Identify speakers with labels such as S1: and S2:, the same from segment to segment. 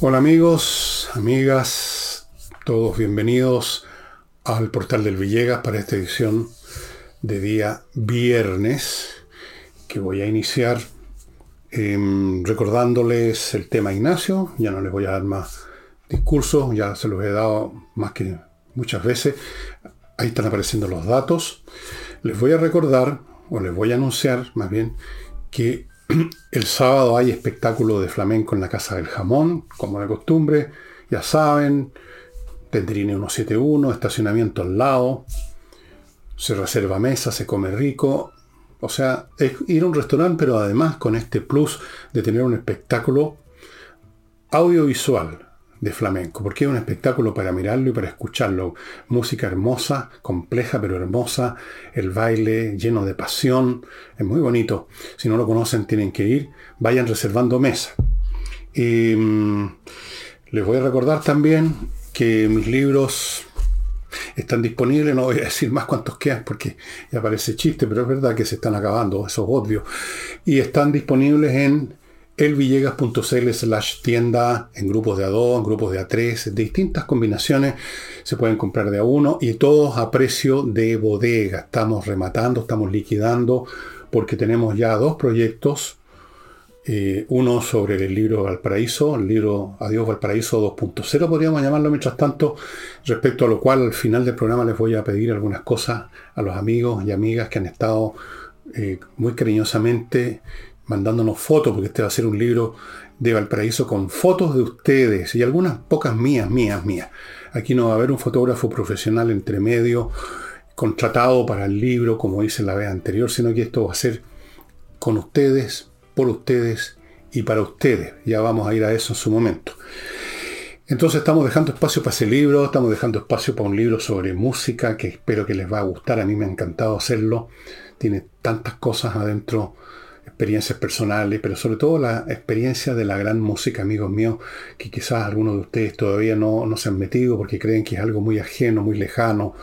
S1: Hola amigos, amigas, todos bienvenidos al portal del Villegas para esta edición de día viernes que voy a iniciar em, recordándoles el tema Ignacio, ya no les voy a dar más discursos, ya se los he dado más que muchas veces, ahí están apareciendo los datos, les voy a recordar, o les voy a anunciar más bien, que el sábado hay espectáculo de flamenco en la Casa del Jamón, como de costumbre. Ya saben, Tendrine 171, estacionamiento al lado. Se reserva mesa, se come rico. O sea, es ir a un restaurante, pero además con este plus de tener un espectáculo audiovisual de flamenco, porque es un espectáculo para mirarlo y para escucharlo. Música hermosa, compleja pero hermosa, el baile lleno de pasión, es muy bonito. Si no lo conocen tienen que ir, vayan reservando mesa. Y, mm, les voy a recordar también que mis libros están disponibles, no voy a decir más cuántos quedan porque ya parece chiste, pero es verdad que se están acabando, eso es obvio. Y están disponibles en elvillegas.cl slash tienda en grupos de A2, en grupos de A3, distintas combinaciones se pueden comprar de A1 y todos a precio de bodega. Estamos rematando, estamos liquidando porque tenemos ya dos proyectos. Eh, uno sobre el libro Valparaíso, el libro Adiós Valparaíso 2.0, podríamos llamarlo mientras tanto, respecto a lo cual al final del programa les voy a pedir algunas cosas a los amigos y amigas que han estado eh, muy cariñosamente mandándonos fotos, porque este va a ser un libro de Valparaíso con fotos de ustedes y algunas pocas mías, mías, mías. Aquí no va a haber un fotógrafo profesional entre medio, contratado para el libro, como dice la vez anterior, sino que esto va a ser con ustedes, por ustedes y para ustedes. Ya vamos a ir a eso en su momento. Entonces estamos dejando espacio para ese libro, estamos dejando espacio para un libro sobre música que espero que les va a gustar. A mí me ha encantado hacerlo. Tiene tantas cosas adentro experiencias personales, pero sobre todo la experiencia de la gran música, amigos míos, que quizás algunos de ustedes todavía no, no se han metido porque creen que es algo muy ajeno, muy lejano,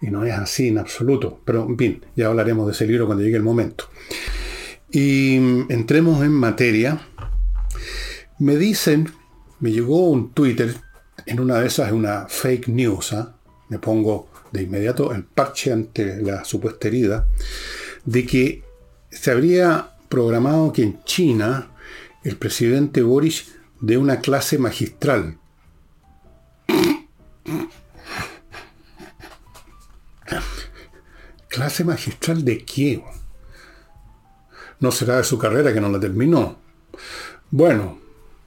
S1: y no es así en absoluto. Pero en fin, ya hablaremos de ese libro cuando llegue el momento. Y entremos en materia. Me dicen, me llegó un Twitter, en una de esas es una fake news, ¿ah? me pongo de inmediato el parche ante la supuesta herida, de que se habría programado que en China el presidente Boris dé una clase magistral. ¿Clase magistral de qué? ¿No será de su carrera que no la terminó? Bueno,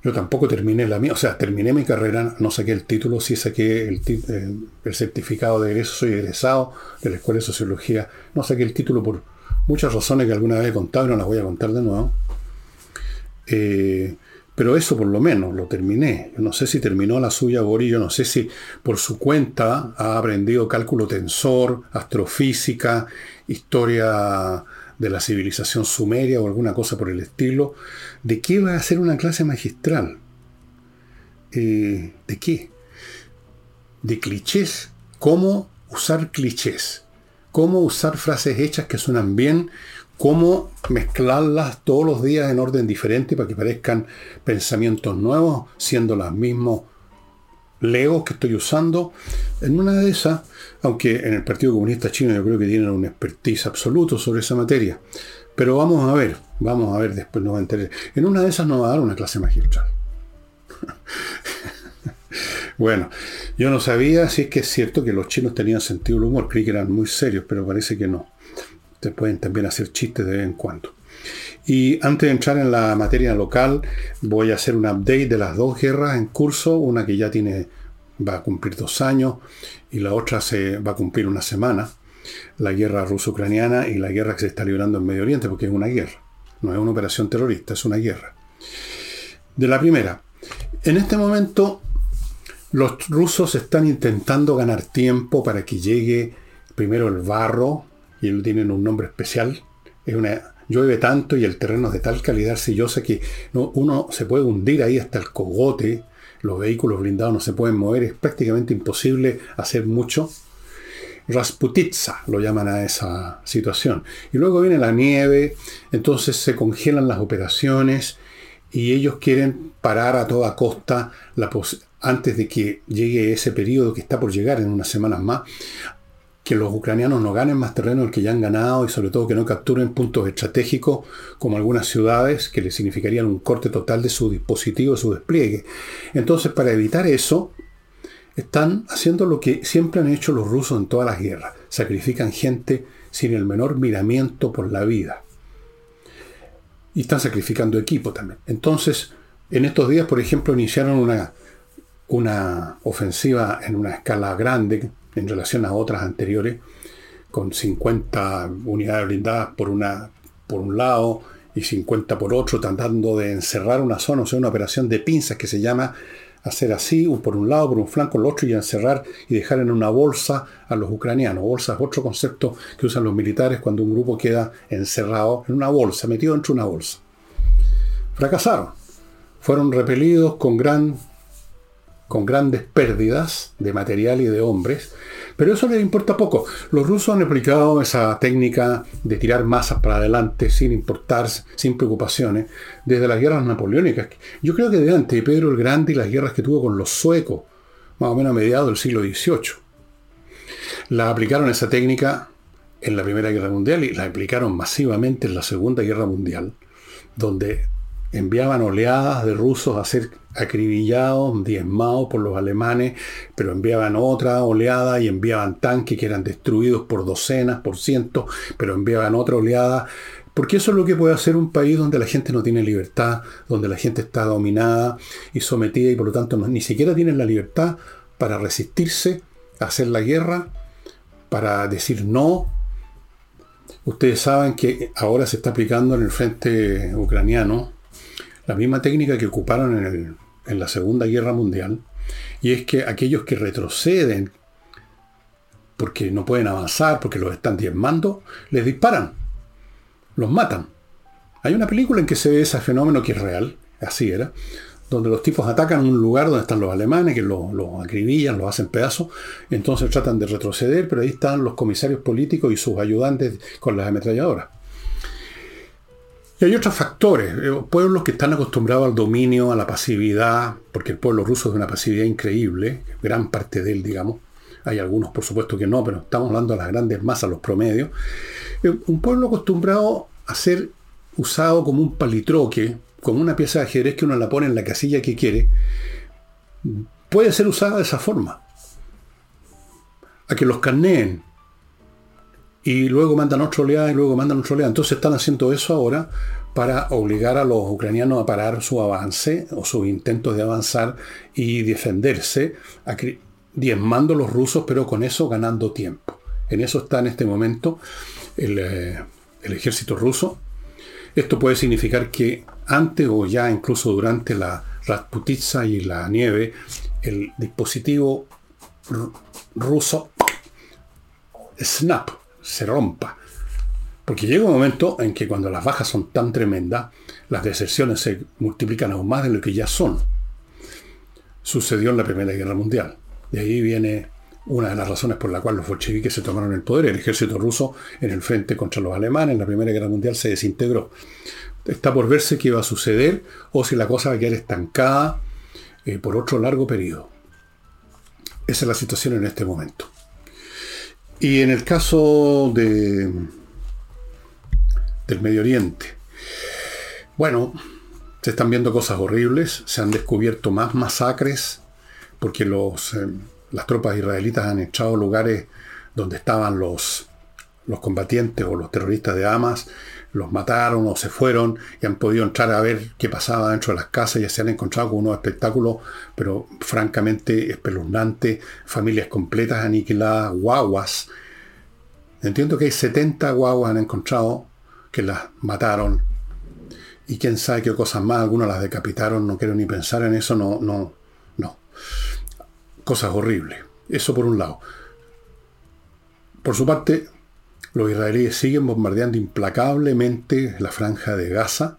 S1: yo tampoco terminé la mía, o sea, terminé mi carrera, no saqué el título, sí saqué el, el certificado de egreso, soy egresado de la Escuela de Sociología, no saqué el título por muchas razones que alguna vez he contado y no las voy a contar de nuevo. Eh, pero eso por lo menos lo terminé. Yo no sé si terminó la suya Boris, yo no sé si por su cuenta ha aprendido cálculo tensor, astrofísica, historia de la civilización sumeria o alguna cosa por el estilo. ¿De qué va a ser una clase magistral? Eh, ¿De qué? De clichés. ¿Cómo usar clichés? Cómo usar frases hechas que suenan bien, cómo mezclarlas todos los días en orden diferente para que parezcan pensamientos nuevos, siendo los mismos legos que estoy usando. En una de esas, aunque en el Partido Comunista Chino yo creo que tienen un expertise absoluto sobre esa materia. Pero vamos a ver, vamos a ver, después nos va a enterar. En una de esas nos va a dar una clase magistral. Bueno, yo no sabía si es que es cierto que los chinos tenían sentido del humor, creí que eran muy serios, pero parece que no. Te pueden también hacer chistes de vez en cuando. Y antes de entrar en la materia local, voy a hacer un update de las dos guerras en curso, una que ya tiene, va a cumplir dos años y la otra se va a cumplir una semana, la guerra ruso-ucraniana y la guerra que se está librando en Medio Oriente, porque es una guerra, no es una operación terrorista, es una guerra. De la primera, en este momento los rusos están intentando ganar tiempo para que llegue primero el barro, y tienen un nombre especial. Es una, llueve tanto y el terreno es de tal calidad sillosa que uno se puede hundir ahí hasta el cogote. Los vehículos blindados no se pueden mover, es prácticamente imposible hacer mucho. Rasputitsa lo llaman a esa situación. Y luego viene la nieve, entonces se congelan las operaciones y ellos quieren parar a toda costa la antes de que llegue ese periodo que está por llegar en unas semanas más, que los ucranianos no ganen más terreno del que ya han ganado y sobre todo que no capturen puntos estratégicos como algunas ciudades que les significarían un corte total de su dispositivo, de su despliegue. Entonces, para evitar eso, están haciendo lo que siempre han hecho los rusos en todas las guerras. Sacrifican gente sin el menor miramiento por la vida. Y están sacrificando equipo también. Entonces, en estos días, por ejemplo, iniciaron una, una ofensiva en una escala grande en relación a otras anteriores, con 50 unidades blindadas por, una, por un lado y 50 por otro, tratando de encerrar una zona, o sea, una operación de pinzas que se llama hacer así, por un lado, por un flanco, el otro, y encerrar y dejar en una bolsa a los ucranianos. Bolsa es otro concepto que usan los militares cuando un grupo queda encerrado en una bolsa, metido dentro de una bolsa. Fracasaron. Fueron repelidos con gran con grandes pérdidas de material y de hombres, pero eso les importa poco. Los rusos han aplicado esa técnica de tirar masas para adelante sin importar, sin preocupaciones, desde las guerras napoleónicas. Yo creo que de antes Pedro el Grande y las guerras que tuvo con los suecos, más o menos a mediados del siglo XVIII. La aplicaron esa técnica en la Primera Guerra Mundial y la aplicaron masivamente en la Segunda Guerra Mundial, donde enviaban oleadas de rusos a ser acribillados, diezmados por los alemanes, pero enviaban otra oleada y enviaban tanques que eran destruidos por docenas, por cientos, pero enviaban otra oleada. Porque eso es lo que puede hacer un país donde la gente no tiene libertad, donde la gente está dominada y sometida y por lo tanto ni siquiera tienen la libertad para resistirse, hacer la guerra, para decir no. Ustedes saben que ahora se está aplicando en el frente ucraniano la misma técnica que ocuparon en, la Segunda Guerra Mundial, y es que aquellos que retroceden porque no pueden avanzar, porque los están diezmando, les disparan, los matan. Hay una película en que se ve ese fenómeno que es real, así era, donde los tipos atacan un lugar donde están los alemanes, que los, los acribillan, los hacen pedazos, entonces tratan de retroceder, pero ahí están los comisarios políticos y sus ayudantes con las ametralladoras. Y hay otros factores. Eh, pueblos que están acostumbrados al dominio, a la pasividad, porque el pueblo ruso es de una pasividad increíble, gran parte de él, digamos. Hay algunos, por supuesto, que no, pero estamos hablando de las grandes masas, los promedios. Eh, un pueblo acostumbrado a ser usado como un palitroque, como una pieza de ajedrez que uno la pone en la casilla que quiere, puede ser usada de esa forma. A que los carneen, y luego mandan otra oleada y luego mandan otra oleada. Entonces están haciendo eso ahora para obligar a los ucranianos a parar su avance o sus intentos de avanzar y defenderse, diezmando a los rusos, pero con eso ganando tiempo. En eso está en este momento el, eh, el ejército ruso. Esto puede significar que antes o ya incluso durante la Rasputitsa y la nieve, el dispositivo ruso Snap se rompa. Porque llega un momento en que cuando las bajas son tan tremendas, las deserciones se multiplican aún más de lo que ya son. Sucedió en la Primera Guerra Mundial. De ahí viene una de las razones por la cual los bolcheviques se tomaron el poder. El ejército ruso en el frente contra los alemanes en la Primera Guerra Mundial se desintegró. Está por verse qué va a suceder o si la cosa va a quedar estancada eh, por otro largo periodo. Esa es la situación en este momento. Y en el caso de, del Medio Oriente, bueno, se están viendo cosas horribles, se han descubierto más masacres, porque eh, las tropas israelitas han echado lugares donde estaban los, los combatientes o los terroristas de Hamas, los mataron o se fueron y han podido entrar a ver qué pasaba dentro de las casas y se han encontrado con unos espectáculos, pero francamente espeluznantes, familias completas aniquiladas, guaguas. Entiendo que hay 70 guaguas han encontrado que las mataron y quién sabe qué cosas más, algunas las decapitaron, no quiero ni pensar en eso, no, no, no. Cosas horribles. Eso por un lado. Por su parte, los israelíes siguen bombardeando implacablemente la franja de Gaza,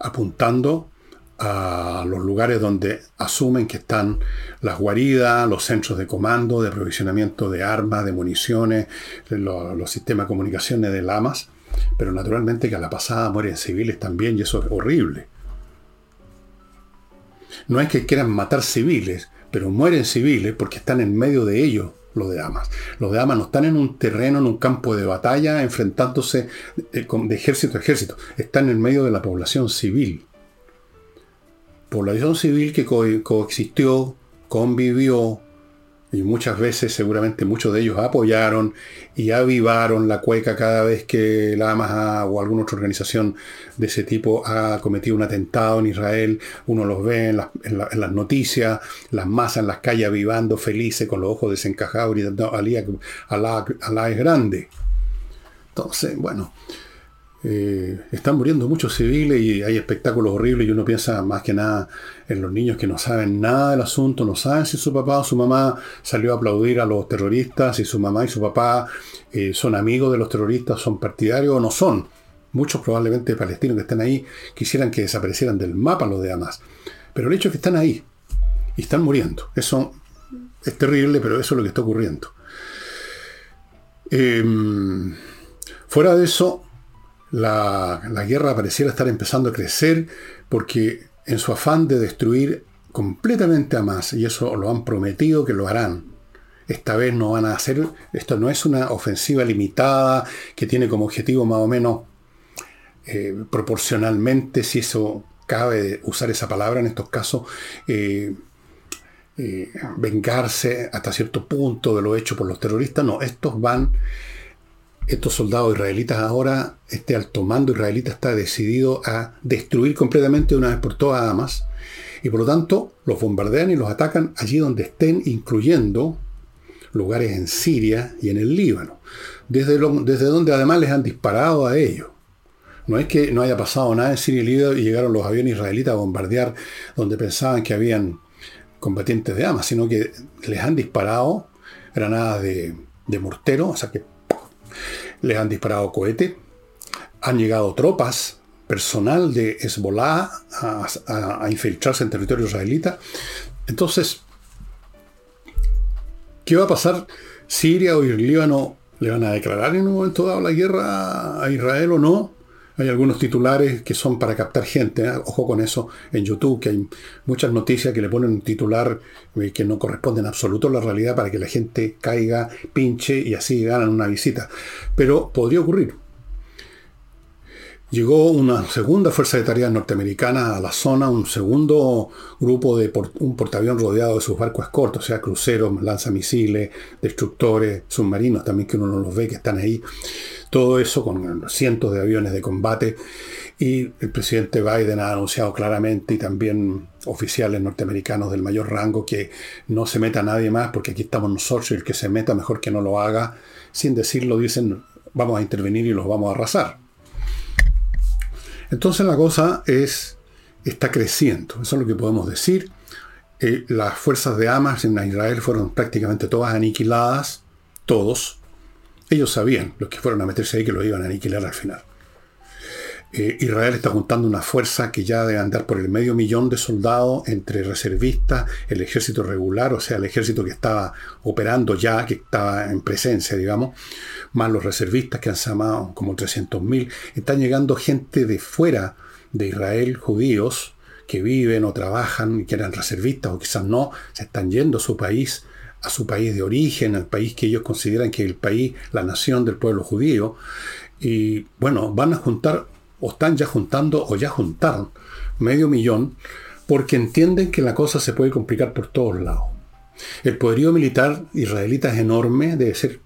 S1: apuntando a los lugares donde asumen que están las guaridas, los centros de comando, de aprovisionamiento de armas, de municiones, los, sistemas de comunicaciones de Lamas, pero naturalmente que a la pasada mueren civiles también y eso es horrible. No es que quieran matar civiles, pero mueren civiles porque están en medio de ellos los de Hamas. Los de Hamas no están en un terreno, en un campo de batalla, enfrentándose de, ejército a ejército. Están en medio de la población civil. Población civil que coexistió, convivió, y muchas veces seguramente muchos de ellos apoyaron y avivaron la cueca cada vez que la Hamas o alguna otra organización de ese tipo ha cometido un atentado en Israel. Uno los ve en, las noticias, las masas en las calles avivando, felices, con los ojos desencajados, gritando, Alá, Alá es grande. Entonces, bueno, eh, están muriendo muchos civiles y hay espectáculos horribles y uno piensa más que nada en los niños que no saben nada del asunto, no saben si su papá o su mamá salió a aplaudir a los terroristas, si su mamá y su papá eh, son amigos de los terroristas, son partidarios o no son. Muchos probablemente palestinos que están ahí quisieran que desaparecieran del mapa los de Hamas. Pero el hecho es que están ahí y están muriendo. Eso es terrible, pero eso es lo que está ocurriendo. Em, fuera de eso, la, guerra pareciera estar empezando a crecer porque en su afán de destruir completamente a más, y eso lo han prometido que lo harán. Esta vez no van a hacer, esto no es una ofensiva limitada que tiene como objetivo más o menos eh, proporcionalmente, si eso cabe usar esa palabra en estos casos, eh, eh, vengarse hasta cierto punto de lo hecho por los terroristas. No, estos van estos soldados israelitas ahora, este alto mando israelita está decidido a destruir completamente de una vez por todas a Hamas. Y por lo tanto, los bombardean y los atacan allí donde estén, incluyendo lugares en Siria y en el Líbano, desde, donde además les han disparado a ellos. No es que no haya pasado nada en Siria y Líbano y llegaron los aviones israelitas a bombardear donde pensaban que habían combatientes de Hamas, sino que les han disparado granadas de, de mortero, o sea que les han disparado cohetes, han llegado tropas, personal de Hezbollah a, infiltrarse en territorio israelita. Entonces, ¿qué va a pasar? ¿Siria o el Líbano le van a declarar en un momento dado la guerra a Israel o no? Hay algunos titulares que son para captar gente. ¿eh? Ojo con eso en YouTube, que hay muchas noticias que le ponen un titular eh, que no corresponden en absoluto a la realidad para que la gente caiga, pinche y así ganan una visita. Pero podría ocurrir. Llegó una segunda fuerza de tareas norteamericana a la zona, un segundo grupo de un portaavión rodeado de sus barcos cortos, o sea, cruceros, lanzamisiles, destructores, submarinos también que uno no los ve que están ahí. Todo eso con cientos de aviones de combate. Y el presidente Biden ha anunciado claramente y también oficiales norteamericanos del mayor rango que no se meta nadie más porque aquí estamos nosotros y el que se meta mejor que no lo haga. Sin decirlo dicen vamos a intervenir y los vamos a arrasar. Entonces la cosa es, está creciendo, eso es lo que podemos decir. Eh, las fuerzas de Hamas en Israel fueron prácticamente todas aniquiladas, todos. Ellos sabían, los que fueron a meterse ahí, que lo iban a aniquilar al final. Eh, Israel está juntando una fuerza que ya debe andar por el medio millón de soldados entre reservistas, el ejército regular, o sea, el ejército que estaba operando ya, que estaba en presencia, digamos, más los reservistas que han llamado como 300.000. Están llegando gente de fuera de Israel, judíos, que viven o trabajan, que eran reservistas o quizás no, se están yendo a su país, a su país de origen, al país que ellos consideran que es el país, la nación del pueblo judío. Y bueno, van a juntar o están ya juntando o ya juntaron medio millón porque entienden que la cosa se puede complicar por todos lados. El poderío militar israelita es enorme, debe ser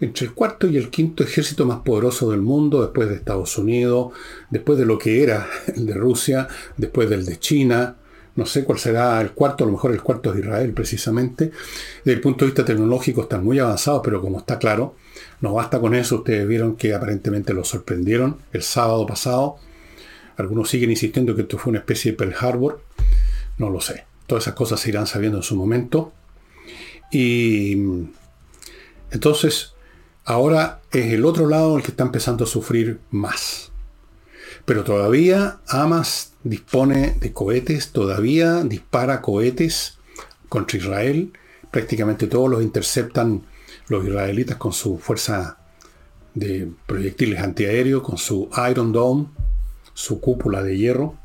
S1: entre el cuarto y el quinto ejército más poderoso del mundo, después de Estados Unidos, después de lo que era el de Rusia, después del de China. No sé cuál será el cuarto, a lo mejor el cuarto de Israel precisamente. Desde el punto de vista tecnológico están muy avanzados, pero como está claro, no basta con eso, ustedes vieron que aparentemente lo sorprendieron el sábado pasado. Algunos siguen insistiendo que esto fue una especie de Pearl Harbor. No lo sé. Todas esas cosas se irán sabiendo en su momento. Y entonces, ahora es el otro lado el que está empezando a sufrir más. Pero todavía Hamas dispone de cohetes, todavía dispara cohetes contra Israel. Prácticamente todos los interceptan los israelitas con su fuerza de proyectiles antiaéreos, con su Iron Dome, su cúpula de hierro.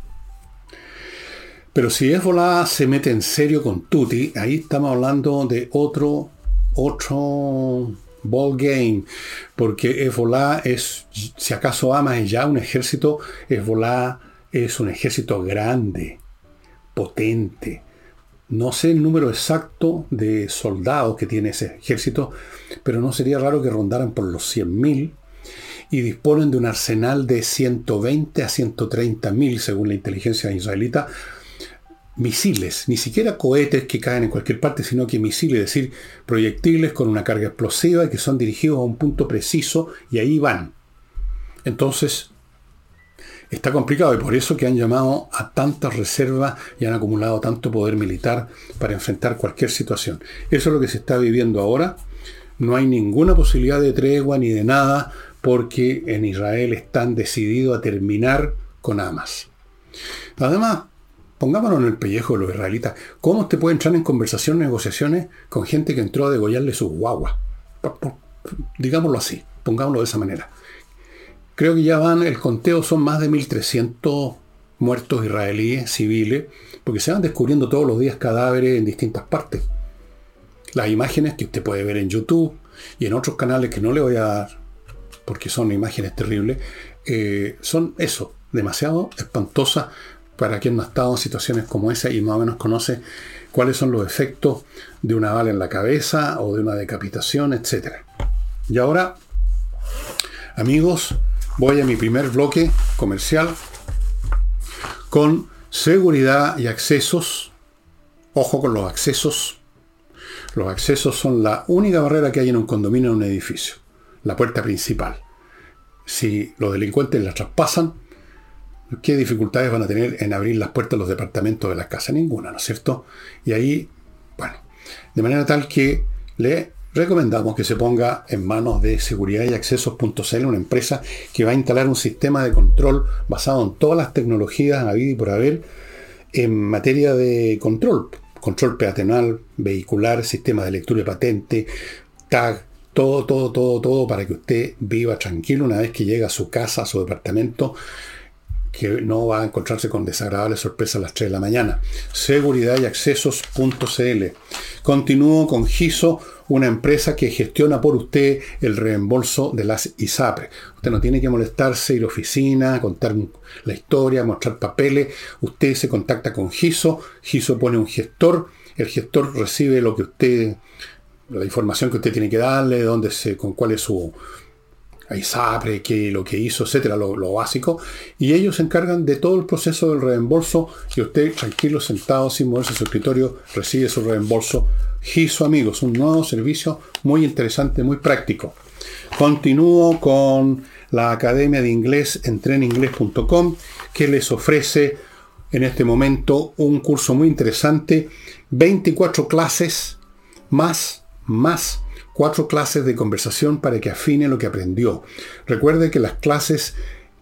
S1: Pero si Hezbollah se mete en serio con Tuti, ahí estamos hablando de otro, otro ball game, porque Hezbollah es, si acaso ama ya un ejército, Hezbollah es un ejército grande, potente. No sé el número exacto de soldados que tiene ese ejército, pero no sería raro que rondaran por los 100.000 y disponen de un arsenal de 120 a 130.000, según la inteligencia israelita, misiles, ni siquiera cohetes que caen en cualquier parte, sino que misiles, es decir, proyectiles con una carga explosiva y que son dirigidos a un punto preciso y ahí van. Entonces, está complicado y por eso que han llamado a tantas reservas y han acumulado tanto poder militar para enfrentar cualquier situación. Eso es lo que se está viviendo ahora. No hay ninguna posibilidad de tregua ni de nada porque en Israel están decididos a terminar con Hamas. Además, Pongámonos en el pellejo de los israelitas. ¿Cómo usted puede entrar en conversaciones, negociaciones con gente que entró a degollarle sus guaguas? Digámoslo así, pongámoslo de esa manera. Creo que ya van, el conteo son más de 1.300 muertos israelíes civiles, porque se van descubriendo todos los días cadáveres en distintas partes. Las imágenes que usted puede ver en YouTube y en otros canales que no le voy a dar, porque son imágenes terribles, eh, son eso, demasiado espantosas para quien no ha estado en situaciones como esa y más o menos conoce cuáles son los efectos de una bala en la cabeza o de una decapitación, etc. Y ahora, amigos, voy a mi primer bloque comercial con seguridad y accesos. Ojo con los accesos. Los accesos son la única barrera que hay en un condominio en un edificio, la puerta principal. Si los delincuentes la traspasan, ¿Qué dificultades van a tener en abrir las puertas de los departamentos de las casas? Ninguna, ¿no es cierto? Y ahí, bueno, de manera tal que le recomendamos que se ponga en manos de seguridad y una empresa que va a instalar un sistema de control basado en todas las tecnologías habidas y por haber en materia de control. Control peatonal, vehicular, sistema de lectura de patente, tag, todo, todo, todo, todo para que usted viva tranquilo una vez que llega a su casa, a su departamento que no va a encontrarse con desagradables sorpresas a las 3 de la mañana. Seguridad y accesos.cl. Continúo con GISO, una empresa que gestiona por usted el reembolso de las ISAPRE. Usted no tiene que molestarse, ir a oficina, contar la historia, mostrar papeles. Usted se contacta con GISO, GISO pone un gestor, el gestor recibe lo que usted, la información que usted tiene que darle, dónde se, con cuál es su hay SAPRE, que lo que hizo, etcétera, lo, básico, y ellos se encargan de todo el proceso del reembolso y usted, tranquilo, sentado, sin moverse su escritorio, recibe su reembolso. GISO, amigos, un nuevo servicio muy interesante, muy práctico. Continúo con la Academia de Inglés en treninglés.com, que les ofrece en este momento un curso muy interesante, 24 clases más, más cuatro clases de conversación para que afine lo que aprendió. Recuerde que las clases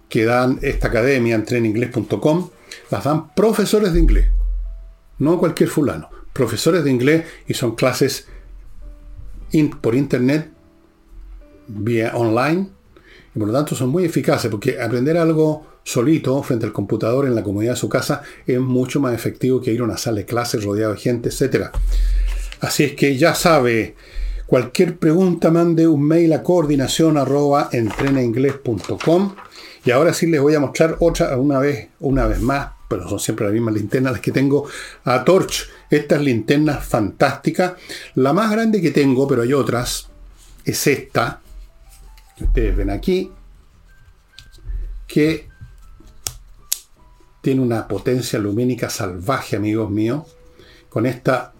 S1: que dan esta academia en treninglés.com las dan profesores de inglés, no cualquier fulano, profesores de inglés y son clases por internet, vía online, y por lo tanto son muy eficaces porque aprender algo solito frente al computador en la comodidad de su casa es mucho más efectivo que ir a una sala de clases rodeado de gente, etc. Así es que ya sabe, Cualquier pregunta mande un mail a coordinación arroba y ahora sí les voy a mostrar otra una vez, una vez más, pero son siempre las mismas linternas las que tengo a Torch. Estas linternas fantásticas. La más grande que tengo, pero hay otras, es esta, que ustedes ven aquí, que tiene una potencia lumínica salvaje, amigos míos. Con esta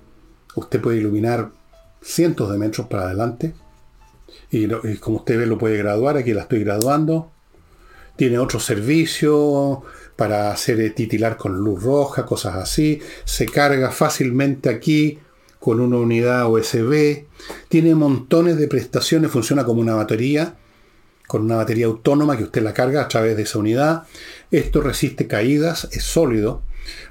S1: usted puede iluminar cientos de metros para adelante. Y, como usted ve, lo puede graduar. Aquí la estoy graduando. Tiene otro servicio para hacer titilar con luz roja, cosas así. Se carga fácilmente aquí con una unidad USB. Tiene montones de prestaciones. Funciona como una batería. Con una batería autónoma que usted la carga a través de esa unidad. Esto resiste caídas, es sólido.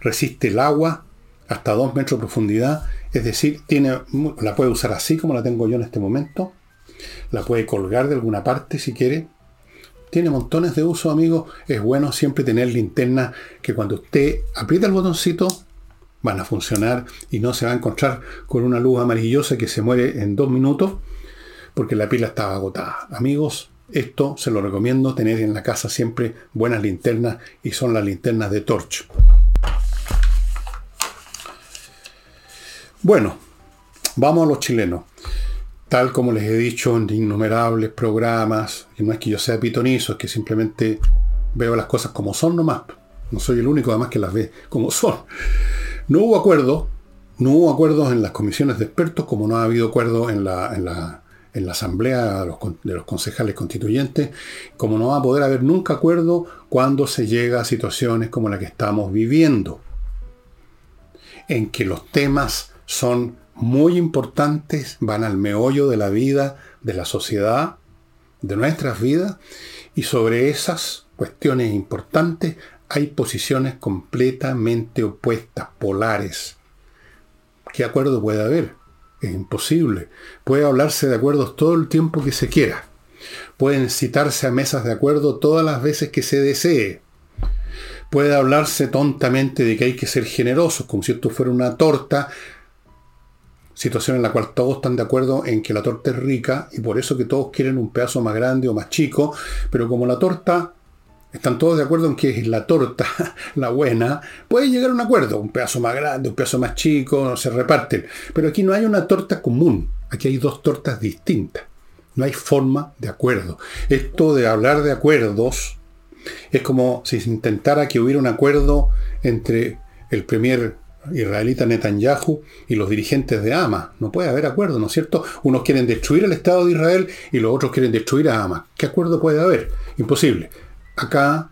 S1: Resiste el agua hasta 2 metros de profundidad es decir, tiene, la puede usar así como la tengo yo en este momento. La puede colgar de alguna parte si quiere. Tiene montones de uso, amigos. Es bueno siempre tener linterna que cuando usted aprieta el botoncito van a funcionar y no se va a encontrar con una luz amarillosa que se muere en dos minutos porque la pila estaba agotada. Amigos, esto se lo recomiendo tener en la casa siempre buenas linternas y son las linternas de Torch. Bueno, vamos a los chilenos. Tal como les he dicho en innumerables programas, y no es que yo sea pitonizo, es que simplemente veo las cosas como son nomás. No soy el único además que las ve como son. No hubo acuerdo, no hubo acuerdos en las comisiones de expertos, como no ha habido acuerdo en la, en la, en la asamblea de los, de los concejales constituyentes, como no va a poder haber nunca acuerdo cuando se llega a situaciones como la que estamos viviendo, en que los temas son muy importantes, van al meollo de la vida, de la sociedad, de nuestras vidas, y sobre esas cuestiones importantes hay posiciones completamente opuestas, polares. ¿Qué acuerdo puede haber? Es imposible. Puede hablarse de acuerdos todo el tiempo que se quiera. Pueden citarse a mesas de acuerdo todas las veces que se desee. Puede hablarse tontamente de que hay que ser generosos, como si esto fuera una torta, situación en la cual todos están de acuerdo en que la torta es rica y por eso que todos quieren un pedazo más grande o más chico, pero como la torta están todos de acuerdo en que es la torta, la buena, puede llegar a un acuerdo, un pedazo más grande, un pedazo más chico, se reparten. Pero aquí no hay una torta común, aquí hay dos tortas distintas. No hay forma de acuerdo. Esto de hablar de acuerdos es como si se intentara que hubiera un acuerdo entre el premier israelita Netanyahu y los dirigentes de Hamas. No puede haber acuerdo, ¿no es cierto? Unos quieren destruir el Estado de Israel y los otros quieren destruir a Hamas. ¿Qué acuerdo puede haber? Imposible. Acá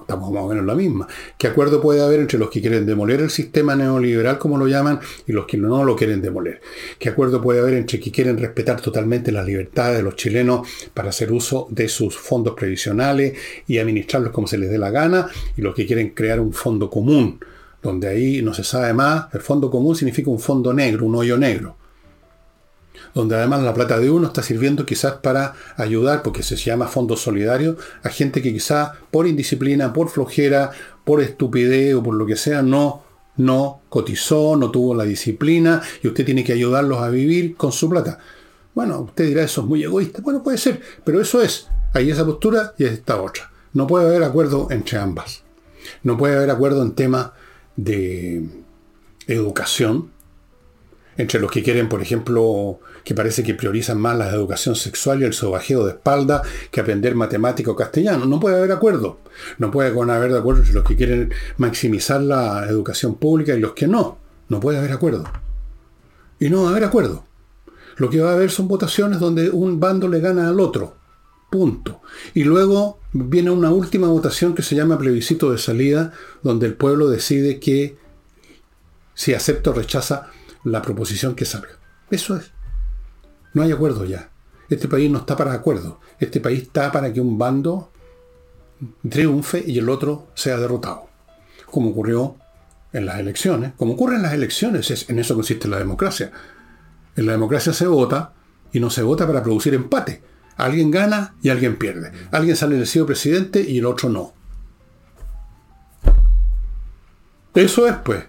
S1: estamos más o menos la misma. ¿Qué acuerdo puede haber entre los que quieren demoler el sistema neoliberal, como lo llaman, y los que no lo quieren demoler? ¿Qué acuerdo puede haber entre que quieren respetar totalmente las libertades de los chilenos para hacer uso de sus fondos previsionales y administrarlos como se les dé la gana, y los que quieren crear un fondo común? Donde ahí no se sabe más, el fondo común significa un fondo negro, un hoyo negro, donde además la plata de uno está sirviendo quizás para ayudar, porque se llama fondo solidario, a gente que quizás por indisciplina, por flojera, por estupidez o por lo que sea, no, no cotizó, no tuvo la disciplina y usted tiene que ayudarlos a vivir con su plata. Bueno, usted dirá eso es muy egoísta. Bueno, puede ser, pero eso es. Hay esa postura y esta otra. No puede haber acuerdo entre ambas. No puede haber acuerdo en temas de educación, entre los que quieren, por ejemplo, que parece que priorizan más la educación sexual y el sobajeo de espalda que aprender matemático castellano. No puede haber acuerdo. No puede haber acuerdo entre los que quieren maximizar la educación pública y los que no. No puede haber acuerdo. Y no va a haber acuerdo. Lo que va a haber son votaciones donde un bando le gana al otro. Punto. Y luego viene una última votación que se llama plebiscito de salida, donde el pueblo decide que si acepta o rechaza la proposición que salga. Eso es. No hay acuerdo ya. Este país no está para acuerdo. Este país está para que un bando triunfe y el otro sea derrotado. Como ocurrió en las elecciones. Como ocurre en las elecciones, en eso consiste la democracia. En la democracia se vota y no se vota para producir empate Alguien gana y alguien pierde. Alguien sale elegido presidente y el otro no. Eso es, pues.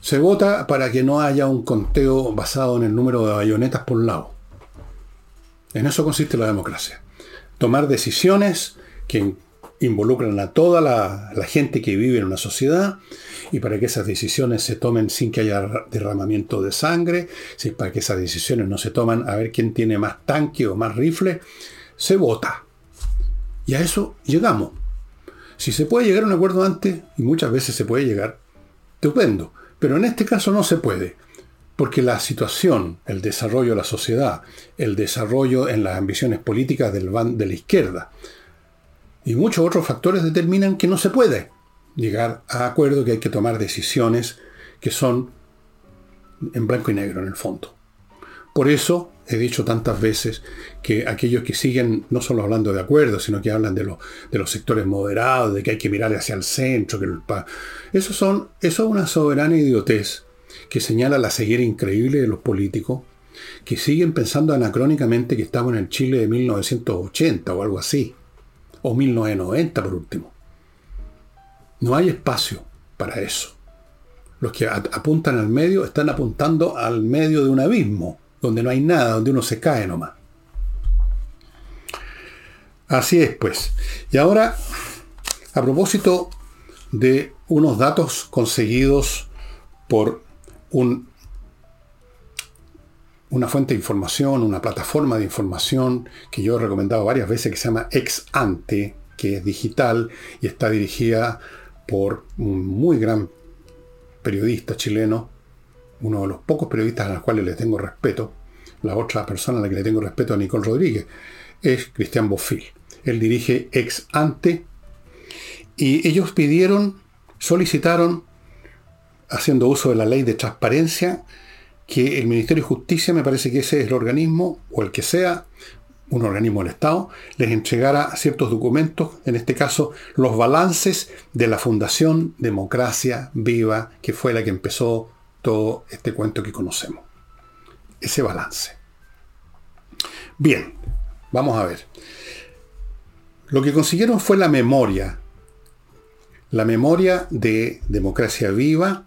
S1: Se vota para que no haya un conteo basado en el número de bayonetas por lado. En eso consiste la democracia. Tomar decisiones que involucran a toda la, gente que vive en una sociedad y para que esas decisiones se tomen sin que haya derramamiento de sangre, si para que esas decisiones no se toman a ver quién tiene más tanque o más rifle, se vota. Y a eso llegamos. Si se puede llegar a un acuerdo antes, y muchas veces se puede llegar, estupendo. Pero en este caso no se puede. Porque la situación, el desarrollo de la sociedad, el desarrollo en las ambiciones políticas del de la izquierda, y muchos otros factores determinan que no se puede llegar a acuerdo, que hay que tomar decisiones que son en blanco y negro en el fondo. Por eso he dicho tantas veces que aquellos que siguen, no solo hablando de acuerdos, sino que hablan de, de los sectores moderados, de que hay que mirar hacia el centro, que eso, son, eso es una soberana idiotez que señala la ceguera increíble de los políticos, que siguen pensando anacrónicamente que estamos en el Chile de 1980 o algo así o 1990 por último. No hay espacio para eso. Los que apuntan al medio están apuntando al medio de un abismo, donde no hay nada, donde uno se cae nomás. Así es, pues. Y ahora, a propósito de unos datos conseguidos por un, una fuente de información, una plataforma de información que yo he recomendado varias veces que se llama Ex Ante, que es digital y está dirigida por un muy gran periodista chileno, uno de los pocos periodistas a los cuales le tengo respeto. La otra persona a la que le tengo respeto a Nicole Rodríguez es Cristian Bofil. Él dirige Ex Ante y ellos pidieron, solicitaron, haciendo uso de la ley de transparencia, que el Ministerio de Justicia, me parece que ese es el organismo, o el que sea, un organismo del Estado, les entregara ciertos documentos, en este caso los balances de la Fundación Democracia Viva, que fue la que empezó todo este cuento que conocemos. Ese balance. Bien, vamos a ver. Lo que consiguieron fue la memoria, la memoria de Democracia Viva,